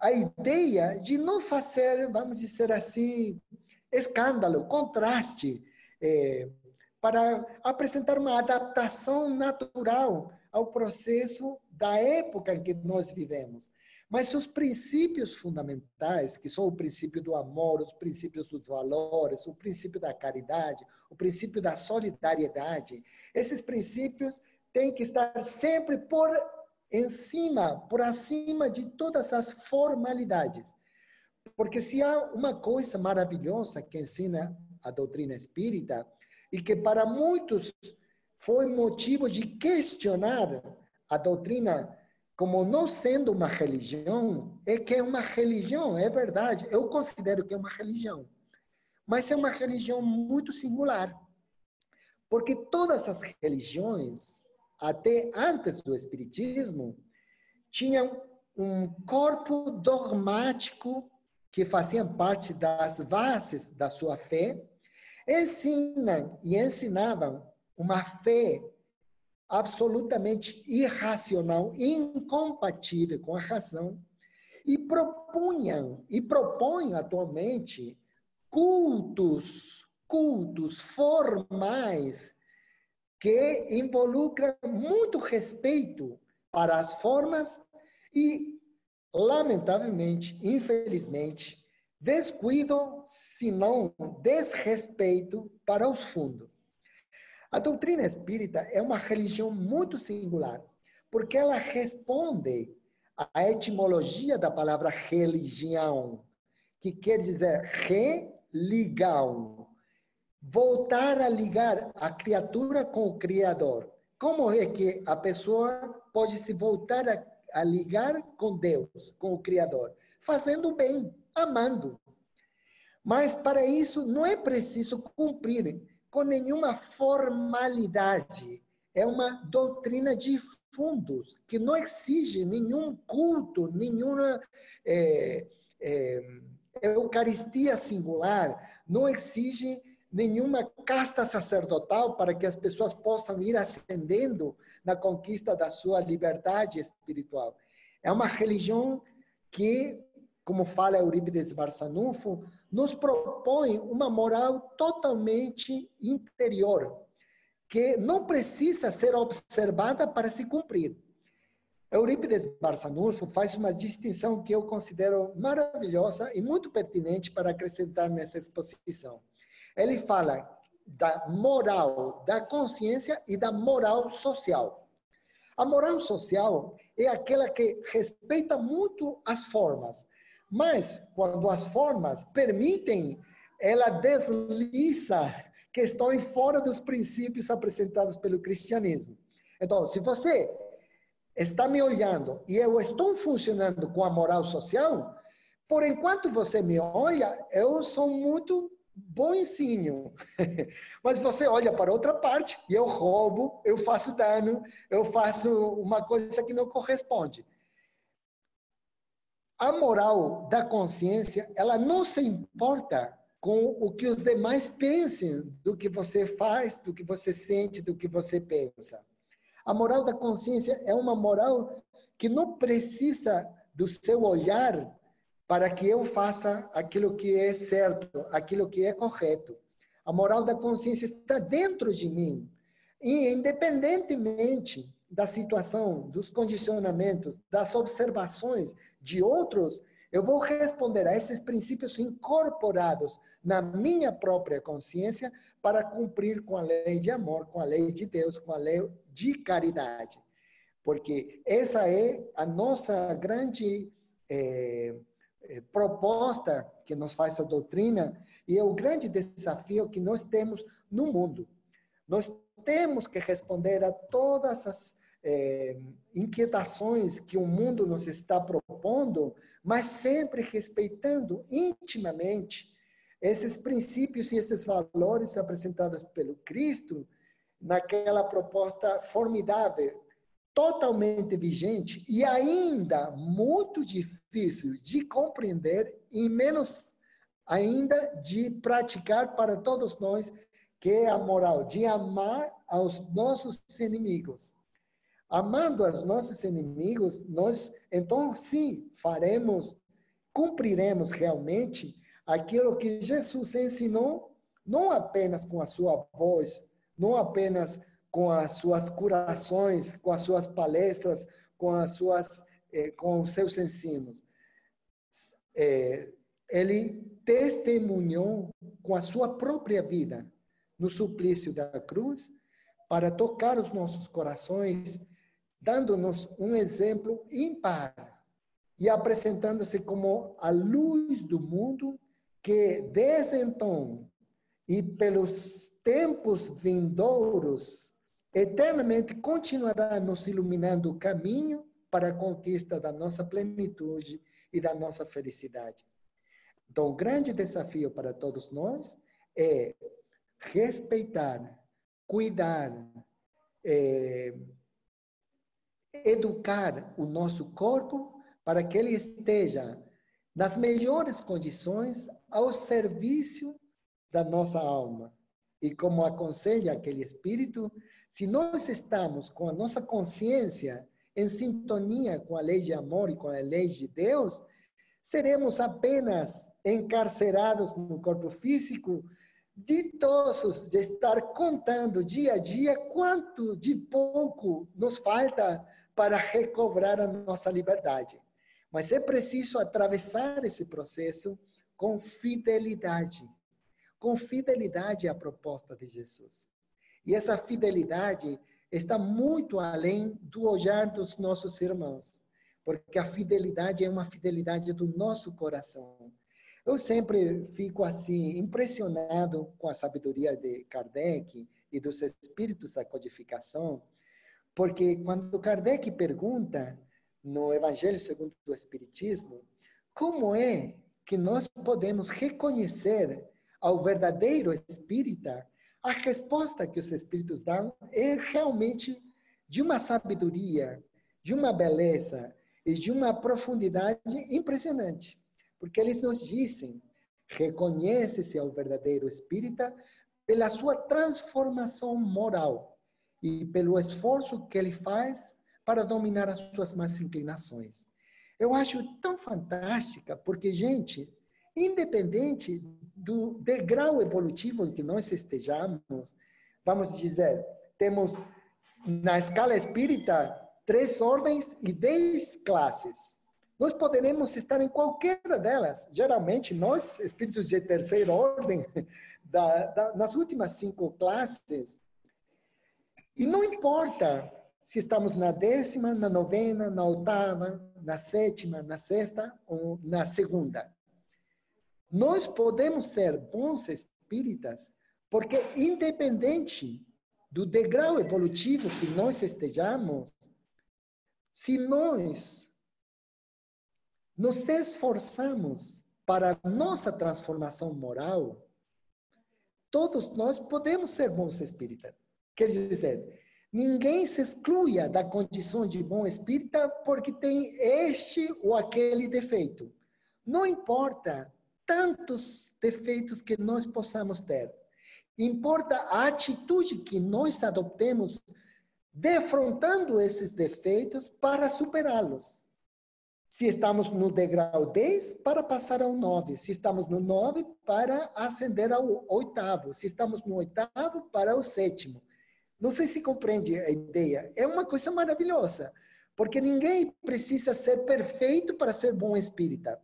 Speaker 2: a ideia de não fazer, vamos dizer assim, escândalo, contraste, é, para apresentar uma adaptação natural ao processo da época em que nós vivemos. Mas os princípios fundamentais, que são o princípio do amor, os princípios dos valores, o princípio da caridade, o princípio da solidariedade, esses princípios têm que estar sempre por em cima, por acima de todas as formalidades. Porque se há uma coisa maravilhosa que ensina a doutrina espírita, e que para muitos foi motivo de questionar a doutrina como não sendo uma religião, é que é uma religião, é verdade, eu considero que é uma religião. Mas é uma religião muito singular. Porque todas as religiões até antes do Espiritismo, tinham um corpo dogmático que faziam parte das bases da sua fé, ensinam e ensinavam uma fé absolutamente irracional, incompatível com a razão, e propunham e propõem atualmente cultos, cultos formais que involucra muito respeito para as formas e, lamentavelmente, infelizmente, descuido, se não desrespeito para os fundos. A doutrina espírita é uma religião muito singular, porque ela responde à etimologia da palavra religião, que quer dizer religar, voltar a ligar a criatura com o Criador. Como é que a pessoa pode se voltar a, a ligar com Deus, com o Criador? Fazendo bem, amando. Mas para isso não é preciso cumprir com nenhuma formalidade. É uma doutrina de fundos que não exige nenhum culto, nenhuma é, é, Eucaristia singular, não exige nenhuma casta sacerdotal para que as pessoas possam ir ascendendo na conquista da sua liberdade espiritual. É uma religião que, como fala Eurípides Barçanufo, nos propõe uma moral totalmente interior, que não precisa ser observada para se cumprir. Eurípides Barçanufo faz uma distinção que eu considero maravilhosa e muito pertinente para acrescentar nessa exposição ele fala da moral da consciência e da moral social. A moral social é aquela que respeita muito as formas, mas quando as formas permitem, ela desliza questões fora dos princípios apresentados pelo cristianismo. Então, se você está me olhando e eu estou funcionando com a moral social, por enquanto você me olha, eu sou muito bonzinho. Mas você olha para outra parte e eu roubo, eu faço dano, eu faço uma coisa que não corresponde. a moral da consciência, ela não se importa com o que os demais pensem do que você faz, do que você sente, do que você pensa. A moral da consciência é uma moral que não precisa do seu olhar para que eu faça aquilo que é certo, aquilo que é correto. A moral da consciência está dentro de mim. E independentemente da situação, dos condicionamentos, das observações de outros, eu vou responder a esses princípios incorporados na minha própria consciência para cumprir com a lei de amor, com a lei de Deus, com a lei de caridade. Porque essa é a nossa grande é, proposta que nos faz a doutrina e é o grande desafio que nós temos no mundo. Nós temos que responder a todas as é, inquietações que o mundo nos está propondo, mas sempre respeitando intimamente esses princípios e esses valores apresentados pelo Cristo naquela proposta formidável, totalmente vigente e ainda muito difícil de compreender e menos ainda de praticar para todos nós, que é a moral de amar aos nossos inimigos. Amando aos nossos inimigos, nós então sim faremos, cumpriremos realmente aquilo que Jesus ensinou, não apenas com a sua voz, não apenas com as suas curações, com as suas palestras, com as suas, eh, com seus ensinos. Eh, ele testemunhou com a sua própria vida no suplício da cruz para tocar os nossos corações, dando-nos um exemplo ímpar e apresentando-se como a luz do mundo que desde então e pelos tempos vindouros eternamente continuará nos iluminando o caminho para a conquista da nossa plenitude e da nossa felicidade. Então, o grande desafio para todos nós é respeitar, cuidar, é, educar o nosso corpo para que ele esteja nas melhores condições ao serviço da nossa alma. E como aconselha aquele espírito, se nós estamos com a nossa consciência em sintonia com a lei de amor e com a lei de Deus, seremos apenas encarcerados no corpo físico, ditosos de estar contando dia a dia quanto de pouco nos falta para recobrar a nossa liberdade. Mas é preciso atravessar esse processo com fidelidade. Com fidelidade à proposta de Jesus. E essa fidelidade está muito além do olhar dos nossos irmãos, porque a fidelidade é uma fidelidade do nosso coração. Eu sempre fico assim impressionado com a sabedoria de Kardec e dos espíritos da codificação, porque quando Kardec pergunta no Evangelho segundo o Espiritismo, como é que nós podemos reconhecer ao verdadeiro espírita, a resposta que os espíritos dão é realmente de uma sabedoria, de uma beleza e de uma profundidade impressionante. Porque eles nos dizem, reconhece-se ao verdadeiro espírita pela sua transformação moral e pelo esforço que ele faz para dominar as suas más inclinações. Eu acho tão fantástica, porque, gente, independente do degrau evolutivo em que nós estejamos, vamos dizer, temos na escala espírita três ordens e dez classes. Nós poderemos estar em qualquer delas. Geralmente, nós, espíritos de terceira ordem, da, da, nas últimas cinco classes, e não importa se estamos na décima, na novena, na oitava, na sétima, na sexta ou na segunda. Nós podemos ser bons espíritas porque, independente do degrau evolutivo que nós estejamos, se nós nos esforçamos para nossa transformação moral, todos nós podemos ser bons espíritas. Quer dizer, Ninguém se exclua da condição de bom espírita porque tem este ou aquele defeito. Não importa tantos defeitos que nós possamos ter. Importa a atitude que nós adoptemos defrontando esses defeitos para superá-los. Se estamos no degrau 10, para passar ao 9. Se estamos no 9, para ascender ao oitavo. Se estamos no oitavo, para o sétimo. Não sei se compreende a ideia. É uma coisa maravilhosa, porque ninguém precisa ser perfeito para ser bom espírita.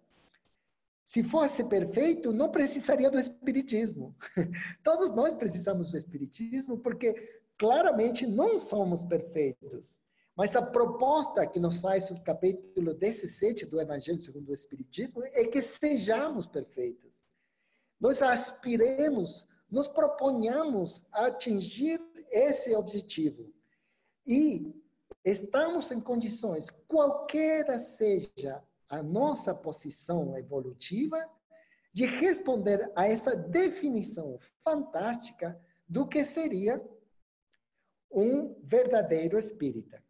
Speaker 2: Se fosse perfeito, não precisaria do espiritismo. Todos nós precisamos do espiritismo, porque claramente não somos perfeitos. Mas a proposta que nos faz o capítulo 17 do Evangelho segundo o Espiritismo é que sejamos perfeitos. Nós aspiremos, nos proponhamos a atingir esse objetivo. E estamos em condições, qualquer seja a nossa posição evolutiva, de responder a essa definição fantástica do que seria um verdadeiro espírita.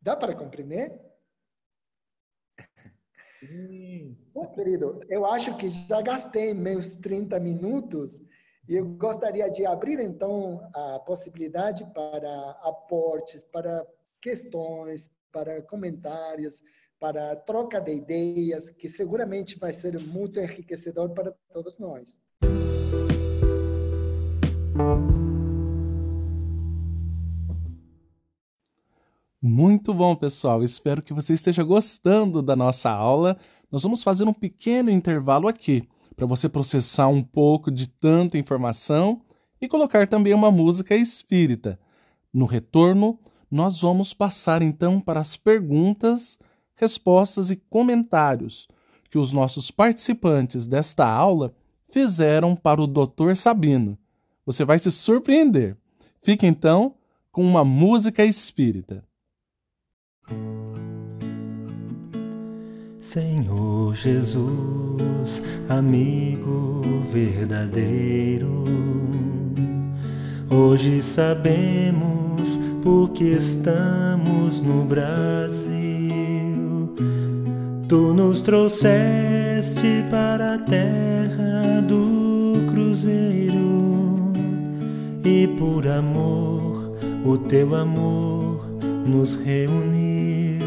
Speaker 2: Dá para compreender? Bom, querido, eu acho que já gastei meus 30 minutos e eu gostaria de abrir, então, a possibilidade para aportes, para questões, para comentários, para troca de ideias, que seguramente vai ser muito enriquecedor para todos nós.
Speaker 1: Muito bom, pessoal. Espero que você esteja gostando da nossa aula. Nós vamos fazer um pequeno intervalo aqui para você processar um pouco de tanta informação e colocar também uma música espírita. No retorno, nós vamos passar então para as perguntas, respostas e comentários que os nossos participantes desta aula fizeram para o Dr. Sabino. Você vai se surpreender. Fique então com uma música espírita.
Speaker 5: Senhor Jesus, amigo verdadeiro, hoje sabemos porque estamos no Brasil. Tu nos trouxeste para a terra do Cruzeiro e por amor, o teu amor nos reuniu.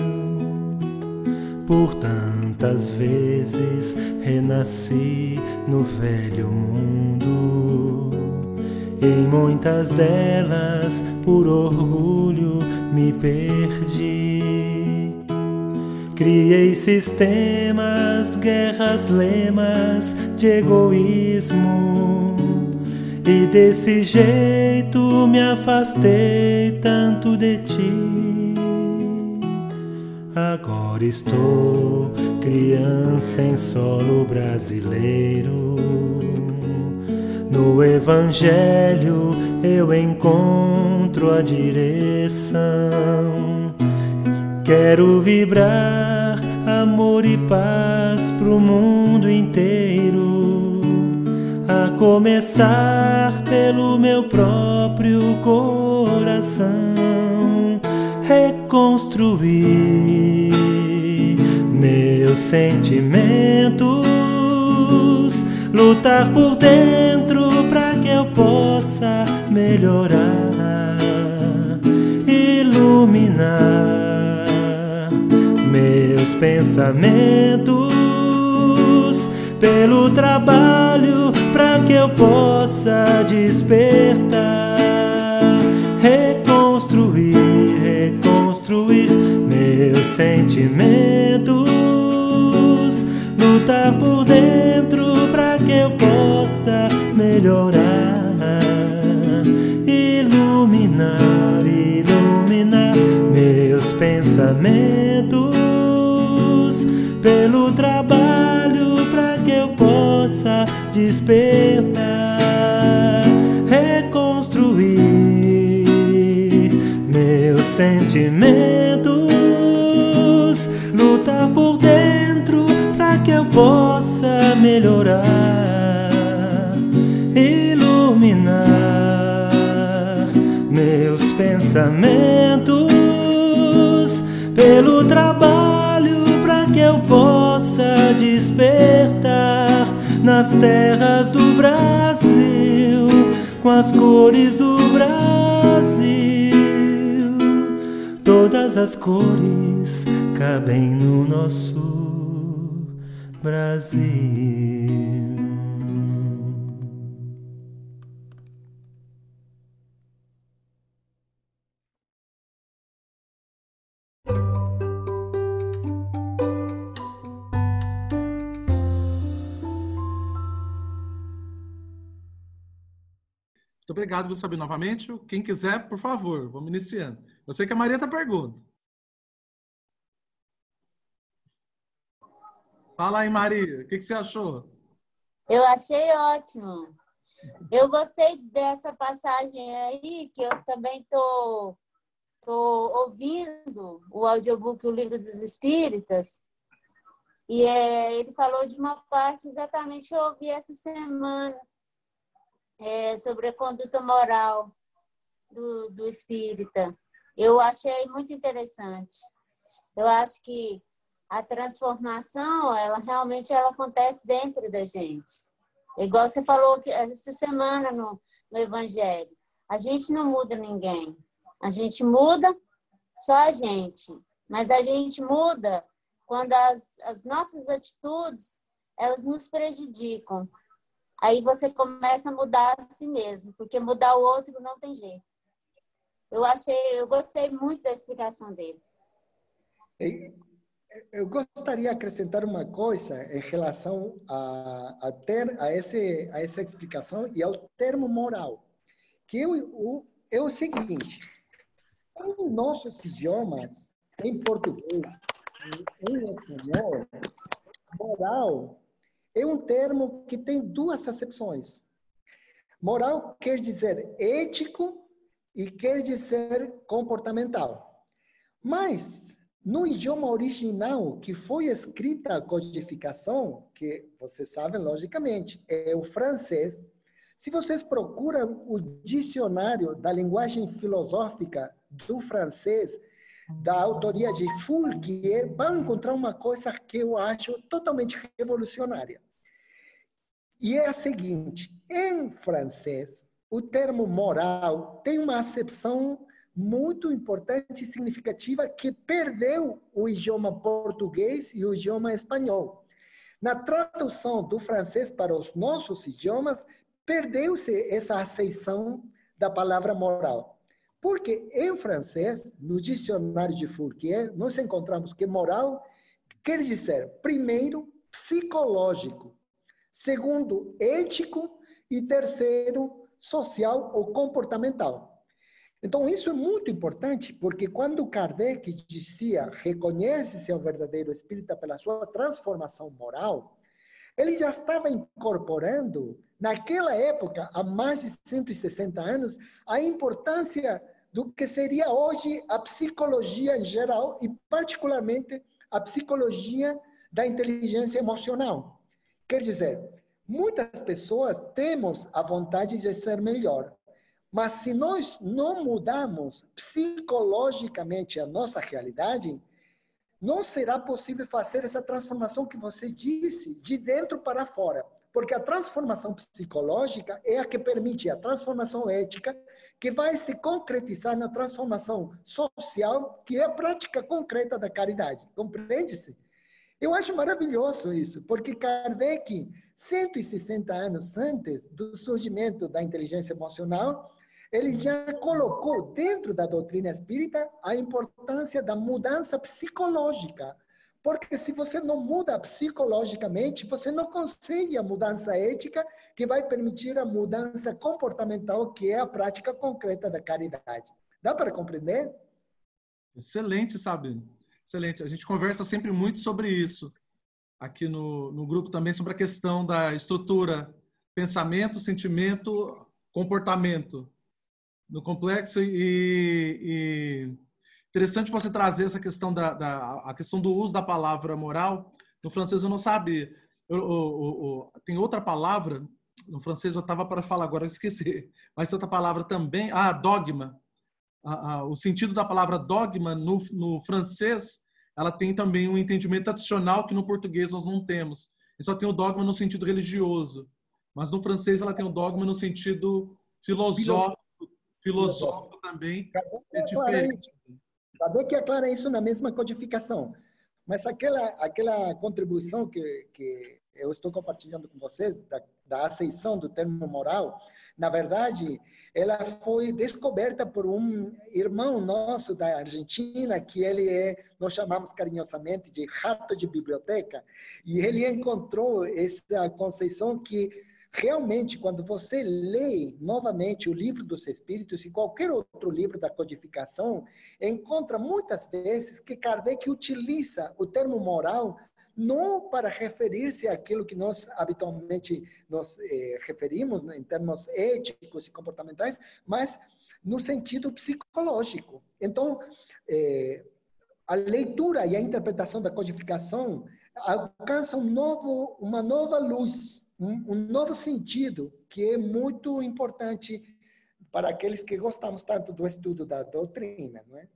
Speaker 5: Por tantas vezes renasci no velho mundo. Em muitas delas, por orgulho, me perdi. Criei sistemas, guerras, lemas de egoísmo. E desse jeito me afastei tanto de ti. Agora estou criança em solo brasileiro. No Evangelho eu encontro a direção. Quero vibrar amor e paz pro mundo inteiro. A começar pelo meu próprio coração, reconstruir meus sentimentos, lutar por dentro para que eu possa melhorar, iluminar pensamentos pelo trabalho para que eu possa despertar, reconstruir, reconstruir meus sentimentos, lutar por dentro para que eu possa melhorar, iluminar, iluminar meus pensamentos pelo trabalho para que eu possa despertar, reconstruir meus sentimentos, lutar por dentro para que eu possa melhorar, iluminar meus pensamentos pelo trabalho eu possa despertar nas terras do Brasil, com as cores do Brasil. Todas as cores cabem no nosso Brasil.
Speaker 1: Obrigado, vou saber novamente. Quem quiser, por favor, vamos iniciando. Eu sei que a Maria está pergunta. Fala aí, Maria, o que, que você achou?
Speaker 6: Eu achei ótimo. Eu gostei dessa passagem aí, que eu também tô, tô ouvindo o audiobook O Livro dos Espíritas, e é, ele falou de uma parte exatamente que eu ouvi essa semana, é, sobre a conduta moral do, do espírita. Eu achei muito interessante. Eu acho que a transformação, ela realmente ela acontece dentro da gente. Igual você falou que essa semana no, no Evangelho. A gente não muda ninguém. A gente muda só a gente. Mas a gente muda quando as, as nossas atitudes elas nos prejudicam. Aí você começa a mudar a si mesmo, porque mudar o outro não tem jeito. Eu achei, eu gostei muito da explicação dele.
Speaker 2: Eu gostaria de acrescentar uma coisa em relação a, a, ter, a, esse, a essa explicação e ao termo moral, que eu, o, é o seguinte, em nossos idiomas, em português, em espanhol, moral é um termo que tem duas acepções. Moral quer dizer ético e quer dizer comportamental. Mas, no idioma original que foi escrita a codificação, que vocês sabem logicamente, é o francês, se vocês procuram o dicionário da linguagem filosófica do francês, da autoria de Fourier, vão encontrar uma coisa que eu acho totalmente revolucionária. E é a seguinte: em francês, o termo moral tem uma acepção muito importante e significativa que perdeu o idioma português e o idioma espanhol. Na tradução do francês para os nossos idiomas, perdeu-se essa aceição da palavra moral. Porque em francês, no dicionário de Fourier, nós encontramos que moral quer dizer, primeiro, psicológico, segundo, ético e terceiro, social ou comportamental. Então, isso é muito importante, porque quando Kardec dizia reconhece-se ao verdadeiro espírita pela sua transformação moral, ele já estava incorporando, naquela época, há mais de 160 anos, a importância do que seria hoje a psicologia em geral e, particularmente, a psicologia da inteligência emocional. Quer dizer, muitas pessoas temos a vontade de ser melhor, mas se nós não mudarmos psicologicamente a nossa realidade, não será possível fazer essa transformação que você disse, de dentro para fora. Porque a transformação psicológica é a que permite a transformação ética, que vai se concretizar na transformação social, que é a prática concreta da caridade. Compreende-se? Eu acho maravilhoso isso, porque Kardec, 160 anos antes do surgimento da inteligência emocional, ele já colocou dentro da doutrina espírita a importância da mudança psicológica. Porque se você não muda psicologicamente, você não consegue a mudança ética que vai permitir a mudança comportamental, que é a prática concreta da caridade. Dá para compreender?
Speaker 1: Excelente, Sabino. Excelente. A gente conversa sempre muito sobre isso aqui no, no grupo também, sobre a questão da estrutura pensamento, sentimento, comportamento no complexo e, e interessante você trazer essa questão da, da, a questão do uso da palavra moral. No francês eu não sabia. Eu, eu, eu, tem outra palavra no francês eu estava para falar agora eu esqueci. Mas tem outra palavra também. Ah, dogma. a, a, o sentido da palavra dogma no, no francês, ela tem também um entendimento adicional que no português nós não temos. E só tem o dogma no sentido religioso. Mas no francês ela tem o dogma no sentido filosófico, filosófico também. É diferente.
Speaker 2: Cadê que aclara isso na mesma codificação? Mas aquela, aquela contribuição que, que eu estou compartilhando com vocês, da, da aceição do termo moral, na verdade, ela foi descoberta por um irmão nosso da Argentina, que ele é, nós chamamos carinhosamente de rato de biblioteca, e ele encontrou essa conceição que realmente, quando você lê novamente o livro dos Espíritos e qualquer outro livro da codificação, encontra muitas vezes que Kardec utiliza o termo moral não para referir-se àquilo que nós habitualmente nos eh, referimos né, em termos éticos e comportamentais, mas no sentido psicológico. Então, eh, a leitura e a interpretação da codificação alcançam um novo, uma nova luz, um, um novo sentido que é muito importante para aqueles que gostamos tanto do estudo da doutrina, não é?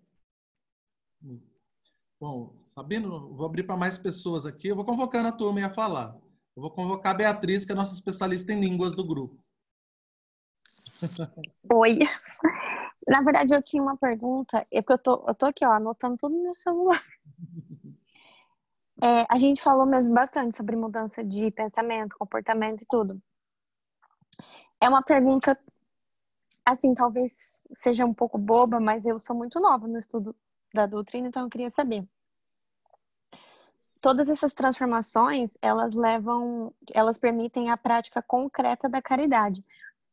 Speaker 1: Bom, sabendo, vou abrir para mais pessoas aqui. Eu vou convocando a turma a falar. Eu vou convocar a Beatriz, que é a nossa especialista em línguas do grupo.
Speaker 7: Oi. Na verdade, eu tinha uma pergunta, é porque eu tô, eu tô aqui, ó, anotando tudo no meu celular. É, a gente falou mesmo bastante sobre mudança de pensamento, comportamento e tudo. É uma pergunta, assim, talvez seja um pouco boba, mas eu sou muito nova no estudo da doutrina, então eu queria saber. Todas essas transformações, elas levam, elas permitem a prática concreta da caridade.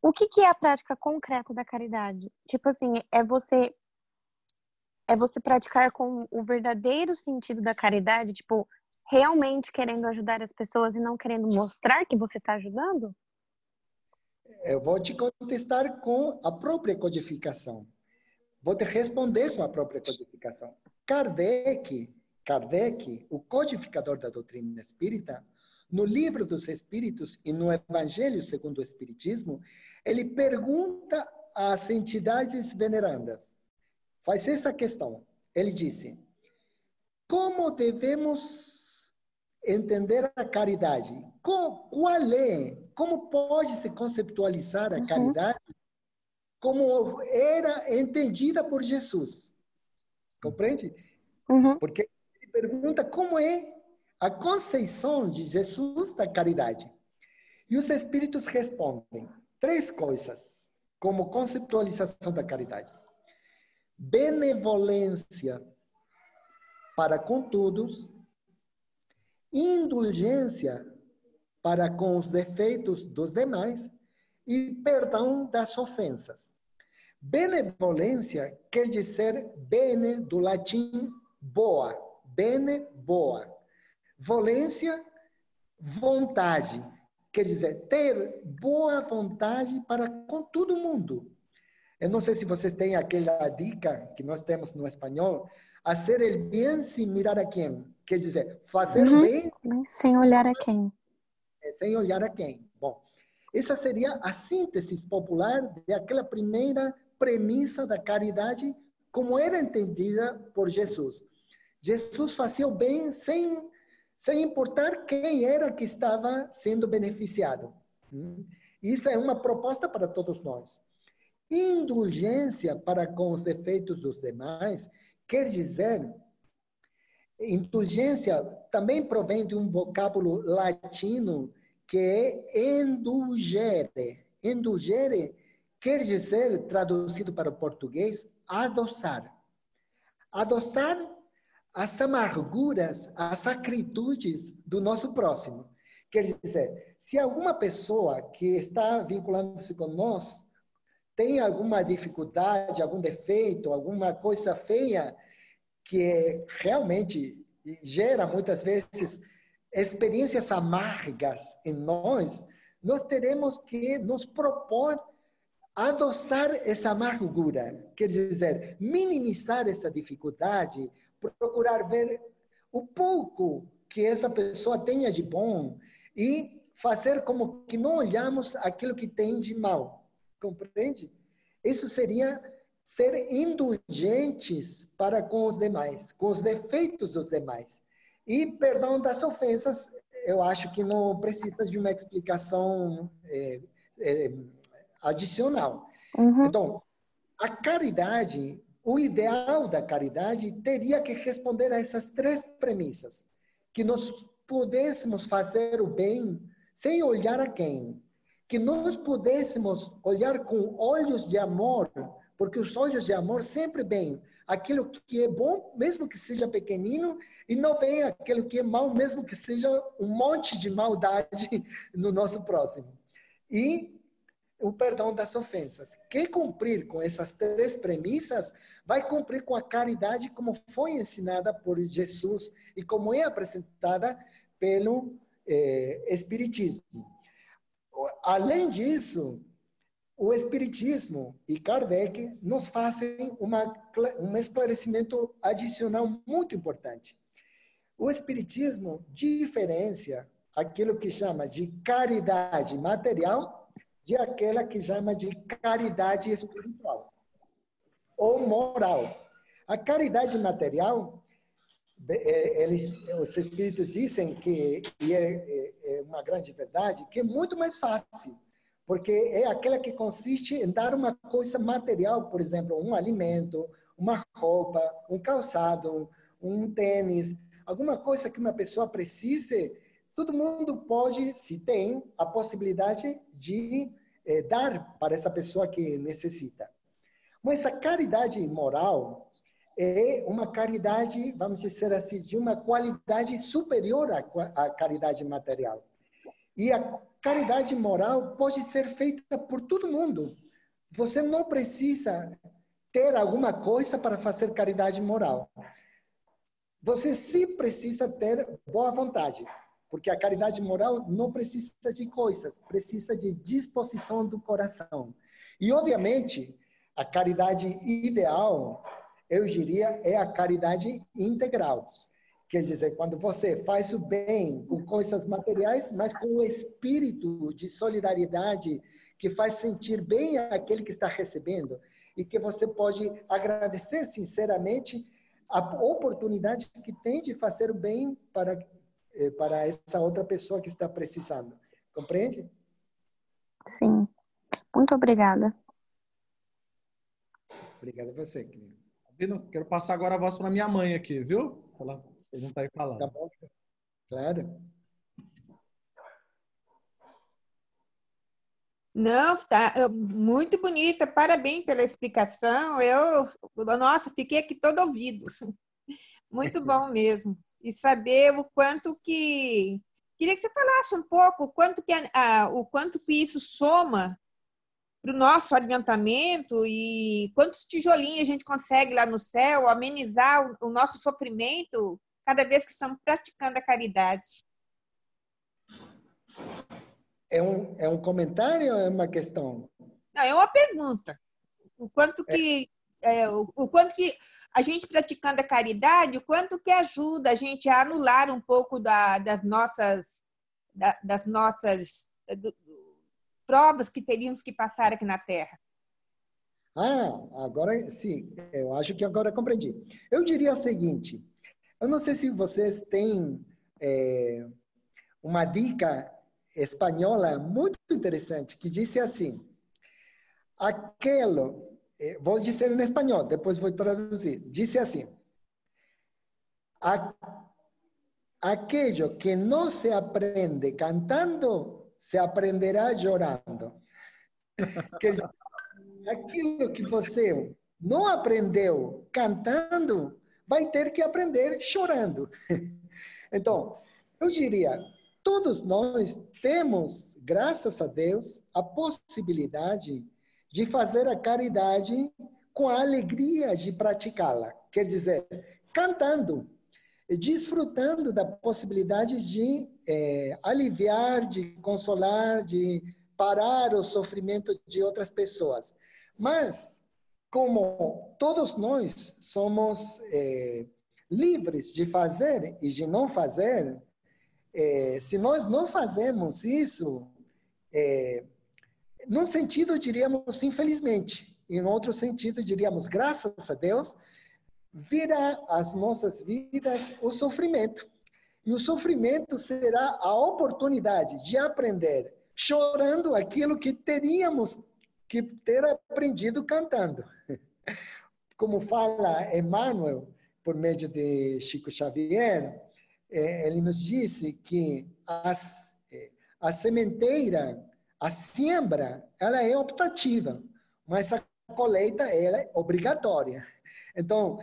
Speaker 7: O que, que é a prática concreta da caridade? Tipo assim, é você é você praticar com o verdadeiro sentido da caridade, tipo, realmente querendo ajudar as pessoas e não querendo mostrar que você está ajudando?
Speaker 2: Eu vou te contestar com a própria codificação. Vou te responder com a própria codificação. Kardec, Kardec, o codificador da doutrina espírita, no livro dos Espíritos e no Evangelho segundo o Espiritismo, ele pergunta às entidades venerandas, faz essa questão. Ele disse: como devemos entender a caridade? Qual é? Como pode se conceptualizar a uhum. caridade como era entendida por Jesus. Compreende?
Speaker 7: Uhum.
Speaker 2: Porque ele pergunta como é a conceição de Jesus da caridade. E os espíritos respondem três coisas como conceptualização da caridade: benevolência para com todos, indulgência para com os defeitos dos demais e perdão das ofensas. Benevolência quer dizer bene, do latim boa. Bene, boa. Volência, vontade. Quer dizer, ter boa vontade para com todo mundo. Eu não sei se vocês têm aquela dica que nós temos no espanhol, fazer o bem sem mirar a quem. Quer dizer, fazer
Speaker 7: uhum.
Speaker 2: bem
Speaker 7: sem olhar a quem.
Speaker 2: É, sem olhar a quem. Bom, essa seria a síntese popular daquela primeira premissa da caridade como era entendida por Jesus. Jesus fazia o bem sem, sem importar quem era que estava sendo beneficiado. Isso é uma proposta para todos nós. Indulgência para com os defeitos dos demais quer dizer indulgência também provém de um vocábulo latino que é indulgere. Indulgere quer dizer, traduzido para o português, adoçar. Adoçar as amarguras, as acritudes do nosso próximo. Quer dizer, se alguma pessoa que está vinculando-se nós tem alguma dificuldade, algum defeito, alguma coisa feia que realmente gera muitas vezes experiências amargas em nós, nós teremos que nos propor adoçar essa amargura, quer dizer, minimizar essa dificuldade, procurar ver o pouco que essa pessoa tenha de bom e fazer como que não olhamos aquilo que tem de mal. Compreende? Isso seria ser indulgentes para com os demais, com os defeitos dos demais. E perdão das ofensas, eu acho que não precisa de uma explicação é, é, adicional.
Speaker 7: Uhum.
Speaker 2: Então, a caridade, o ideal da caridade teria que responder a essas três premissas: que nós pudéssemos fazer o bem sem olhar a quem, que nós pudéssemos olhar com olhos de amor, porque os olhos de amor sempre veem aquilo que é bom, mesmo que seja pequenino, e não veem aquilo que é mal, mesmo que seja um monte de maldade no nosso próximo. E o perdão das ofensas. Quem cumprir com essas três premissas vai cumprir com a caridade como foi ensinada por Jesus e como é apresentada pelo eh, Espiritismo. Além disso, o Espiritismo e Kardec nos fazem uma, um esclarecimento adicional muito importante. O Espiritismo diferencia aquilo que chama de caridade material de aquela que chama de caridade espiritual ou moral. A caridade material, eles, os espíritos dizem que, e é, é, é uma grande verdade, que é muito mais fácil, porque é aquela que consiste em dar uma coisa material, por exemplo, um alimento, uma roupa, um calçado, um tênis, alguma coisa que uma pessoa precise, todo mundo pode, se tem, a possibilidade de eh, dar para essa pessoa que necessita. Mas a caridade moral é uma caridade, vamos dizer assim, de uma qualidade superior à, à caridade material. E a caridade moral pode ser feita por todo mundo. Você não precisa ter alguma coisa para fazer caridade moral. Você sim precisa ter boa vontade. Porque a caridade moral não precisa de coisas, precisa de disposição do coração. E, obviamente, a caridade ideal, eu diria, é a caridade integral. Quer dizer, quando você faz o bem com coisas materiais, mas com o espírito de solidariedade que faz sentir bem aquele que está recebendo e que você pode agradecer sinceramente a oportunidade que tem de fazer o bem para eh, para essa outra pessoa que está precisando. Compreende?
Speaker 7: Sim. Muito obrigada.
Speaker 2: Obrigado a você, querido.
Speaker 1: Quero passar agora a voz para minha mãe aqui, viu? Ela não está aí falando.
Speaker 2: Tá bom. Claro.
Speaker 8: Não, tá muito bonita. Parabéns pela explicação. Eu, nossa, fiquei aqui todo ouvido. Muito bom mesmo e saber o quanto que queria que você falasse um pouco o quanto que a, a, o quanto que isso soma para o nosso adiantamento e quantos tijolinhos a gente consegue lá no céu amenizar o, o nosso sofrimento cada vez que estamos praticando a caridade.
Speaker 2: É um, é um comentário ou é uma questão?
Speaker 8: Não, é uma pergunta. O quanto que é, o, o, quanto que a gente praticando a caridade, o quanto que ajuda a gente a anular um pouco da, das nossas da, das nossas do, provas que teríamos que passar aqui na Terra.
Speaker 2: Ah, agora sim, eu acho que agora compreendi. Eu diria o seguinte: eu não sei se vocês têm é, uma dica espanhola muito interessante que disse assim: aquilo eh, vou dizer em espanhol, depois vou traduzir. Disse assim: aquello que não se aprende cantando, se aprenderá chorando. Quer dizer, aquilo que você não aprendeu cantando, vai ter que aprender chorando. Então, eu diria, todos nós temos, graças a Deus, a possibilidade de fazer a caridade com a alegria de praticá-la. Quer dizer, cantando, desfrutando da possibilidade de é, aliviar, de consolar, de parar o sofrimento de outras pessoas. Mas, como todos nós somos é, livres de fazer e de não fazer, é, se nós não fazemos isso, é, num sentido, diríamos, infelizmente, em outro sentido, diríamos, graças a Deus, virá às nossas vidas o sofrimento. E o sofrimento será a oportunidade de aprender chorando aquilo que teríamos que ter aprendido cantando. Como fala Emmanuel, por meio de Chico Xavier, eh, ele nos disse que as, eh, a sementeira, a siembra, ela é optativa, mas a colheita ela é obrigatória. Então,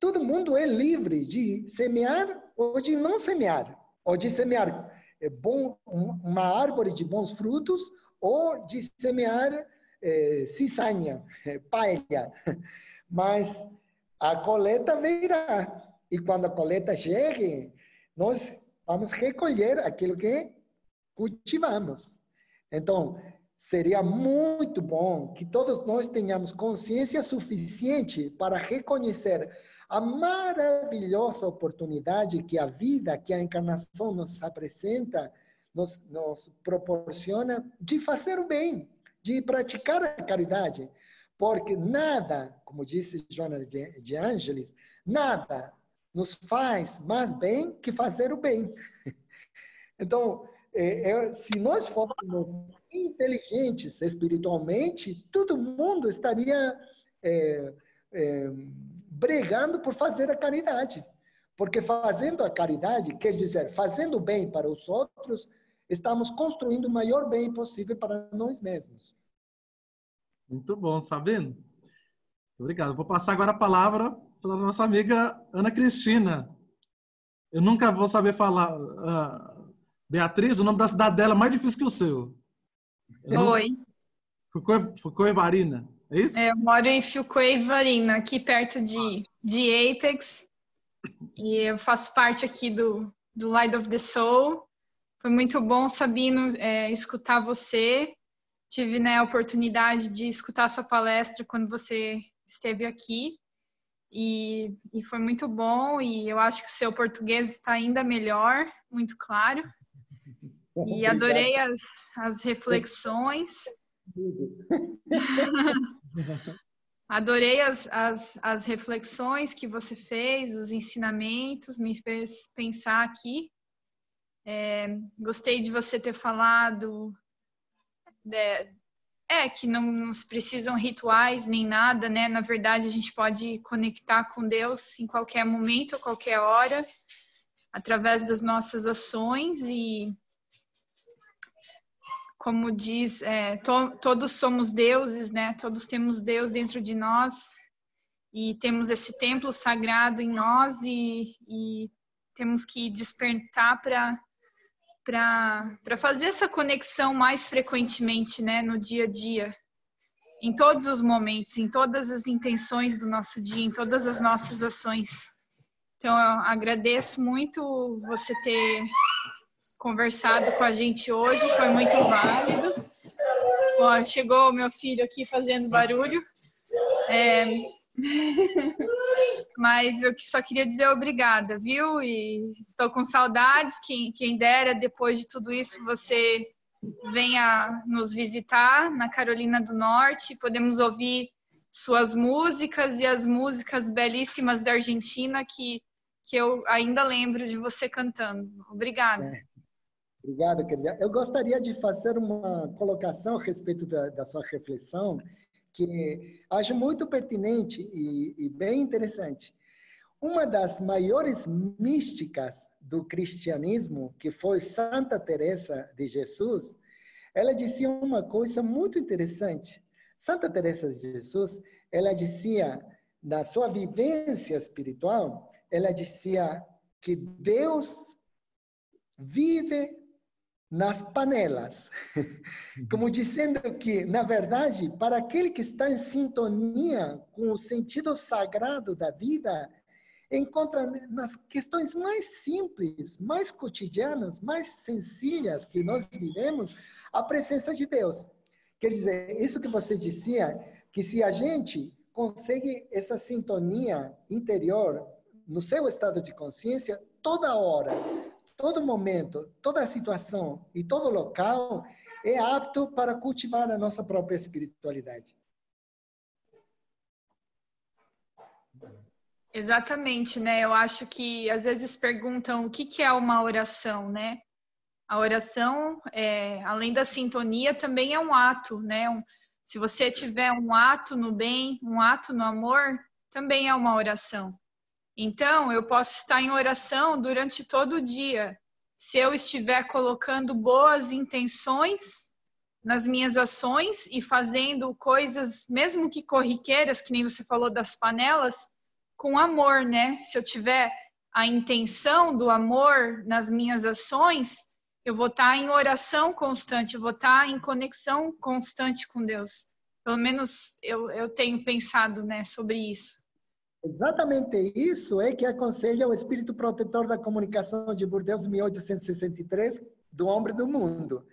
Speaker 2: todo mundo é livre de semear ou de não semear, ou de semear é bom, uma árvore de bons frutos ou de semear é, cisanha, é, palha. Mas a coleta virá. E quando a coleta chegue, nós vamos recolher aquilo que cultivamos. Então, seria muito bom que todos nós tenhamos consciência suficiente para reconhecer a maravilhosa oportunidade que a vida, que a encarnação nos apresenta, nos, nos proporciona de fazer o bem, de praticar a caridade. Porque nada, como disse Joana de, de Ângeles, nada nos faz mais bem que fazer o bem. Então, é, é, se nós fôssemos inteligentes espiritualmente, todo mundo estaria é, é brigando por fazer a caridade. Porque fazendo a caridade, quer dizer, fazendo bem para os outros, estamos construindo o maior bem possível para nós mesmos.
Speaker 1: Muito bom, sabendo? Obrigado. Vou passar agora a palavra para a nossa amiga Ana Cristina. Eu nunca vou saber falar. Uh, Beatriz, o nome da cidade dela é mais difícil que o seu.
Speaker 9: Oi.
Speaker 1: Ficou Evarina. É isso?
Speaker 9: É, eu moro em Fuquay-Varina, aqui perto de, de Apex. E eu faço parte aqui do, do Light of the Soul. Foi muito bom, Sabino, é, escutar você. Tive né, a oportunidade de escutar sua palestra quando você esteve aqui. E, e foi muito bom. E eu acho que o seu português está ainda melhor, muito claro. E adorei as, as reflexões. Adorei as, as, as reflexões que você fez, os ensinamentos, me fez pensar aqui. É, gostei de você ter falado de, é que não nos precisam rituais nem nada, né? Na verdade, a gente pode conectar com Deus em qualquer momento, qualquer hora, através das nossas ações e como diz, é, to, todos somos deuses, né? Todos temos Deus dentro de nós e temos esse templo sagrado em nós e, e temos que despertar para para fazer essa conexão mais frequentemente, né, no dia a dia, em todos os momentos, em todas as intenções do nosso dia, em todas as nossas ações. Então, eu agradeço muito você ter conversado com a gente hoje, foi muito válido. Ó, chegou meu filho aqui fazendo barulho. É... Mas eu só queria dizer obrigada, viu? E estou com saudades. Quem, quem dera, depois de tudo isso, você venha nos visitar na Carolina do Norte. Podemos ouvir suas músicas e as músicas belíssimas da Argentina que, que eu ainda lembro de você cantando. Obrigada. É.
Speaker 2: Obrigado, querida. Eu gostaria de fazer uma colocação a respeito da, da sua reflexão, que acho muito pertinente e, e bem interessante. Uma das maiores místicas do cristianismo, que foi Santa Teresa de Jesus, ela dizia uma coisa muito interessante. Santa Teresa de Jesus, ela dizia, na sua vivência espiritual, ela dizia que Deus vive nas panelas, como dizendo que, na verdade, para aquele que está em sintonia com o sentido sagrado da vida, encontra nas questões mais simples, mais cotidianas, mais sencillas que nós vivemos, a presença de Deus. Quer dizer, isso que você dizia, que se a gente consegue essa sintonia interior no seu estado de consciência, toda hora, todo momento, toda situação e todo local é apto para cultivar a nossa própria espiritualidade.
Speaker 9: Exatamente, né? Eu acho que às vezes perguntam o que, que é uma oração, né? A oração, é, além da sintonia, também é um ato, né? Um, se você tiver um ato no bem, um ato no amor, também é uma oração. Então, eu posso estar em oração durante todo o dia. Se eu estiver colocando boas intenções nas minhas ações e fazendo coisas, mesmo que corriqueiras, que nem você falou das panelas, com amor, né? Se eu tiver a intenção do amor nas minhas ações, eu vou estar em oração constante, eu vou estar em conexão constante com Deus. Pelo menos eu, eu tenho pensado né, sobre isso.
Speaker 2: Exatamente isso é que aconselha o espírito protetor da comunicação de Bordeaux 1863 do homem do mundo.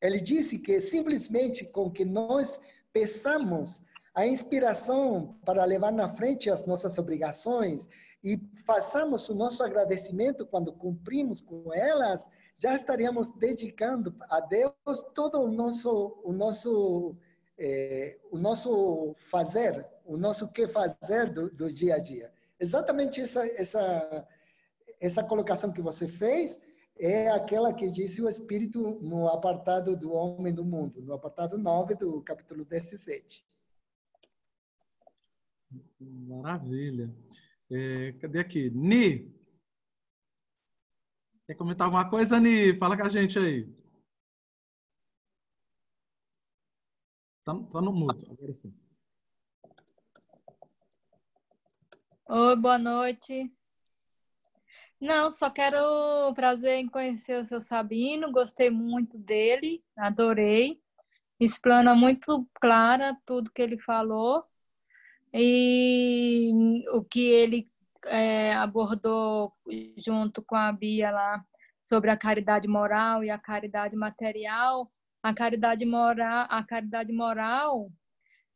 Speaker 2: Ele disse que simplesmente com que nós peçamos a inspiração para levar na frente as nossas obrigações e façamos o nosso agradecimento quando cumprimos com elas, já estaríamos dedicando a Deus todo o nosso o nosso é, o nosso fazer, o nosso que fazer do, do dia a dia. Exatamente essa, essa, essa colocação que você fez é aquela que disse o Espírito no apartado do homem do mundo, no apartado 9 do capítulo 17.
Speaker 1: Maravilha. É, cadê aqui? Ni. Quer comentar alguma coisa, Ni? Fala com a gente aí. Tá, tá no mudo, agora sim.
Speaker 10: Oi, boa noite. Não, só quero prazer em conhecer o seu Sabino, gostei muito dele, adorei. Explana muito clara tudo que ele falou e o que ele é, abordou junto com a Bia lá sobre a caridade moral e a caridade material a caridade moral, a caridade moral,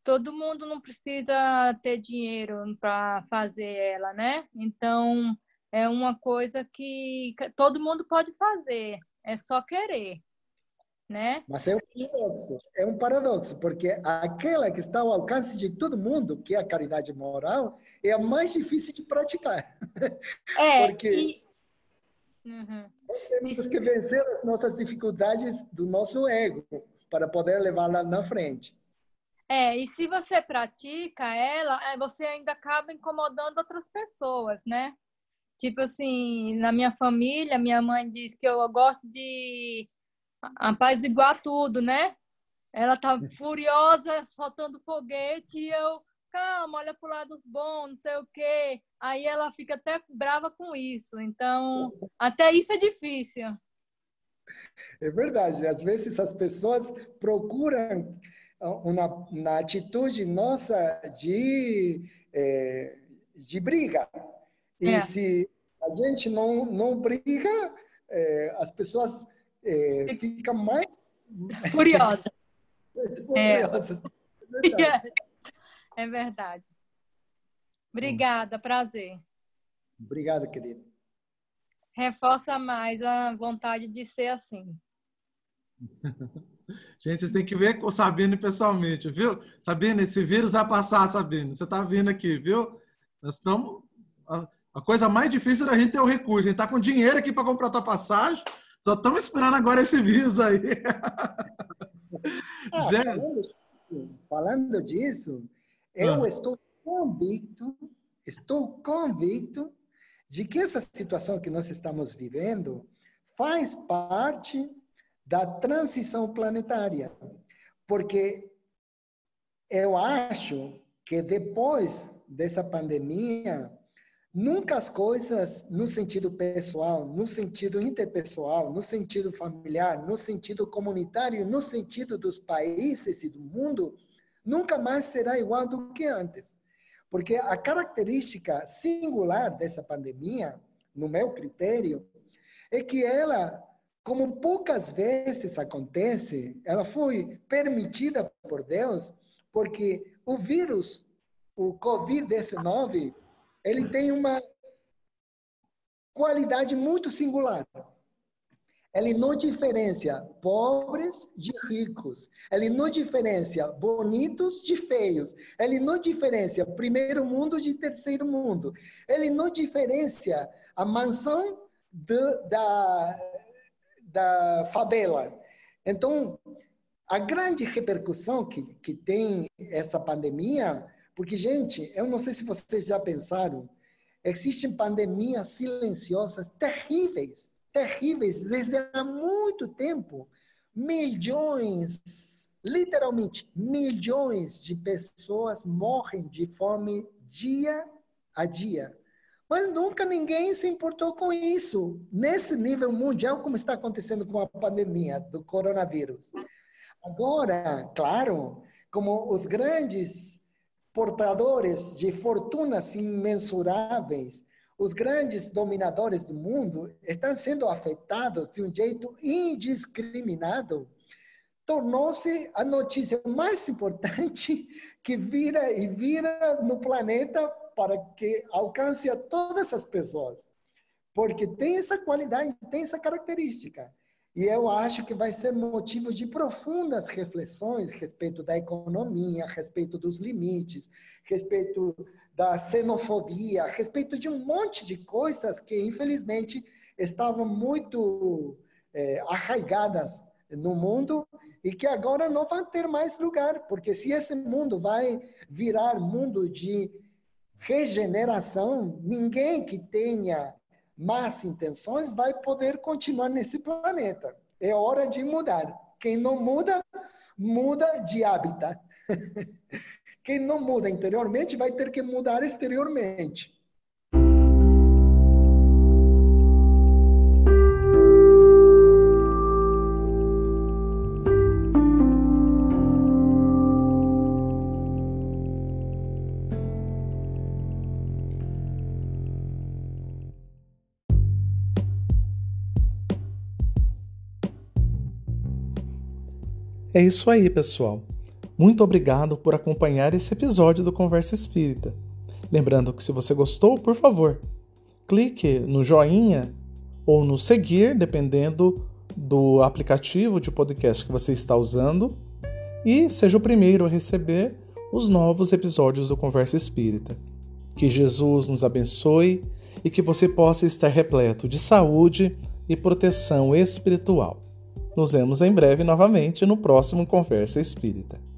Speaker 10: todo mundo não precisa ter dinheiro para fazer ela, né? Então, é uma coisa que todo mundo pode fazer, é só querer, né?
Speaker 2: Mas é um paradoxo, é um paradoxo, porque aquela que está ao alcance de todo mundo, que é a caridade moral, é a mais difícil de praticar.
Speaker 10: É,
Speaker 2: porque...
Speaker 10: e Uhum.
Speaker 2: Nós temos que vencer as nossas dificuldades do nosso ego para poder levá-la na frente.
Speaker 10: É, e se você pratica ela, é, você ainda acaba incomodando outras pessoas, né? Tipo assim, na minha família, minha mãe diz que eu gosto de a paz de igual tudo, né? Ela tá furiosa, soltando foguete, e eu calma, olha pro lado bom, não sei o quê. Aí ela fica até brava com isso. Então, até isso é difícil.
Speaker 2: É verdade. Às vezes as pessoas procuram uma, uma atitude nossa de, é, de briga. E é. se a gente não, não briga, é, as pessoas é, ficam mais
Speaker 10: furiosas.
Speaker 2: furiosas.
Speaker 10: É. É verdade. Obrigada, prazer.
Speaker 2: Obrigado, querido.
Speaker 10: Reforça mais a vontade de ser assim.
Speaker 1: Gente, vocês têm que ver com o Sabino pessoalmente, viu? Sabino, esse vírus vai passar, Sabino. Você está vindo aqui, viu? Nós estamos. A coisa mais difícil da gente ter o recurso. A gente está com dinheiro aqui para comprar tua passagem. Só estamos esperando agora esse vírus aí.
Speaker 2: Ah, falando, falando disso, eu ah. estou convicto, estou convicto de que essa situação que nós estamos vivendo faz parte da transição planetária. Porque eu acho que depois dessa pandemia, nunca as coisas no sentido pessoal, no sentido interpessoal, no sentido familiar, no sentido comunitário, no sentido dos países e do mundo, nunca mais será igual do que antes. Porque a característica singular dessa pandemia, no meu critério, é que ela, como poucas vezes acontece, ela foi permitida por Deus, porque o vírus, o Covid-19, ele tem uma qualidade muito singular. Ele não diferencia pobres de ricos. Ele não diferencia bonitos de feios. Ele não diferencia primeiro mundo de terceiro mundo. Ele não diferencia a mansão da, da favela. Então, a grande repercussão que, que tem essa pandemia, porque, gente, eu não sei se vocês já pensaram, existem pandemias silenciosas terríveis terríveis desde há muito tempo. Milhões, literalmente milhões de pessoas morrem de fome dia a dia. Mas nunca ninguém se importou com isso, nesse nível mundial, como está acontecendo com a pandemia do coronavírus. Agora, claro, como os grandes portadores de fortunas imensuráveis os grandes dominadores do mundo estão sendo afetados de um jeito indiscriminado, tornou-se a notícia mais importante que vira e vira no planeta para que alcance a todas as pessoas. Porque tem essa qualidade, tem essa característica. E eu acho que vai ser motivo de profundas reflexões a respeito da economia, a respeito dos limites, a respeito da xenofobia, a respeito de um monte de coisas que, infelizmente, estavam muito é, arraigadas no mundo e que agora não vão ter mais lugar, porque se esse mundo vai virar mundo de regeneração, ninguém que tenha más intenções vai poder continuar nesse planeta. É hora de mudar. Quem não muda, muda de hábitat. Quem não muda interiormente vai ter que mudar exteriormente.
Speaker 1: É isso aí, pessoal. Muito obrigado por acompanhar esse episódio do Conversa Espírita. Lembrando que se você gostou, por favor, clique no joinha ou no seguir, dependendo do aplicativo de podcast que você está usando, e seja o primeiro a receber os novos episódios do Conversa Espírita. Que Jesus nos abençoe e que você possa estar repleto de saúde e proteção espiritual. Nos vemos em breve novamente no próximo Conversa Espírita.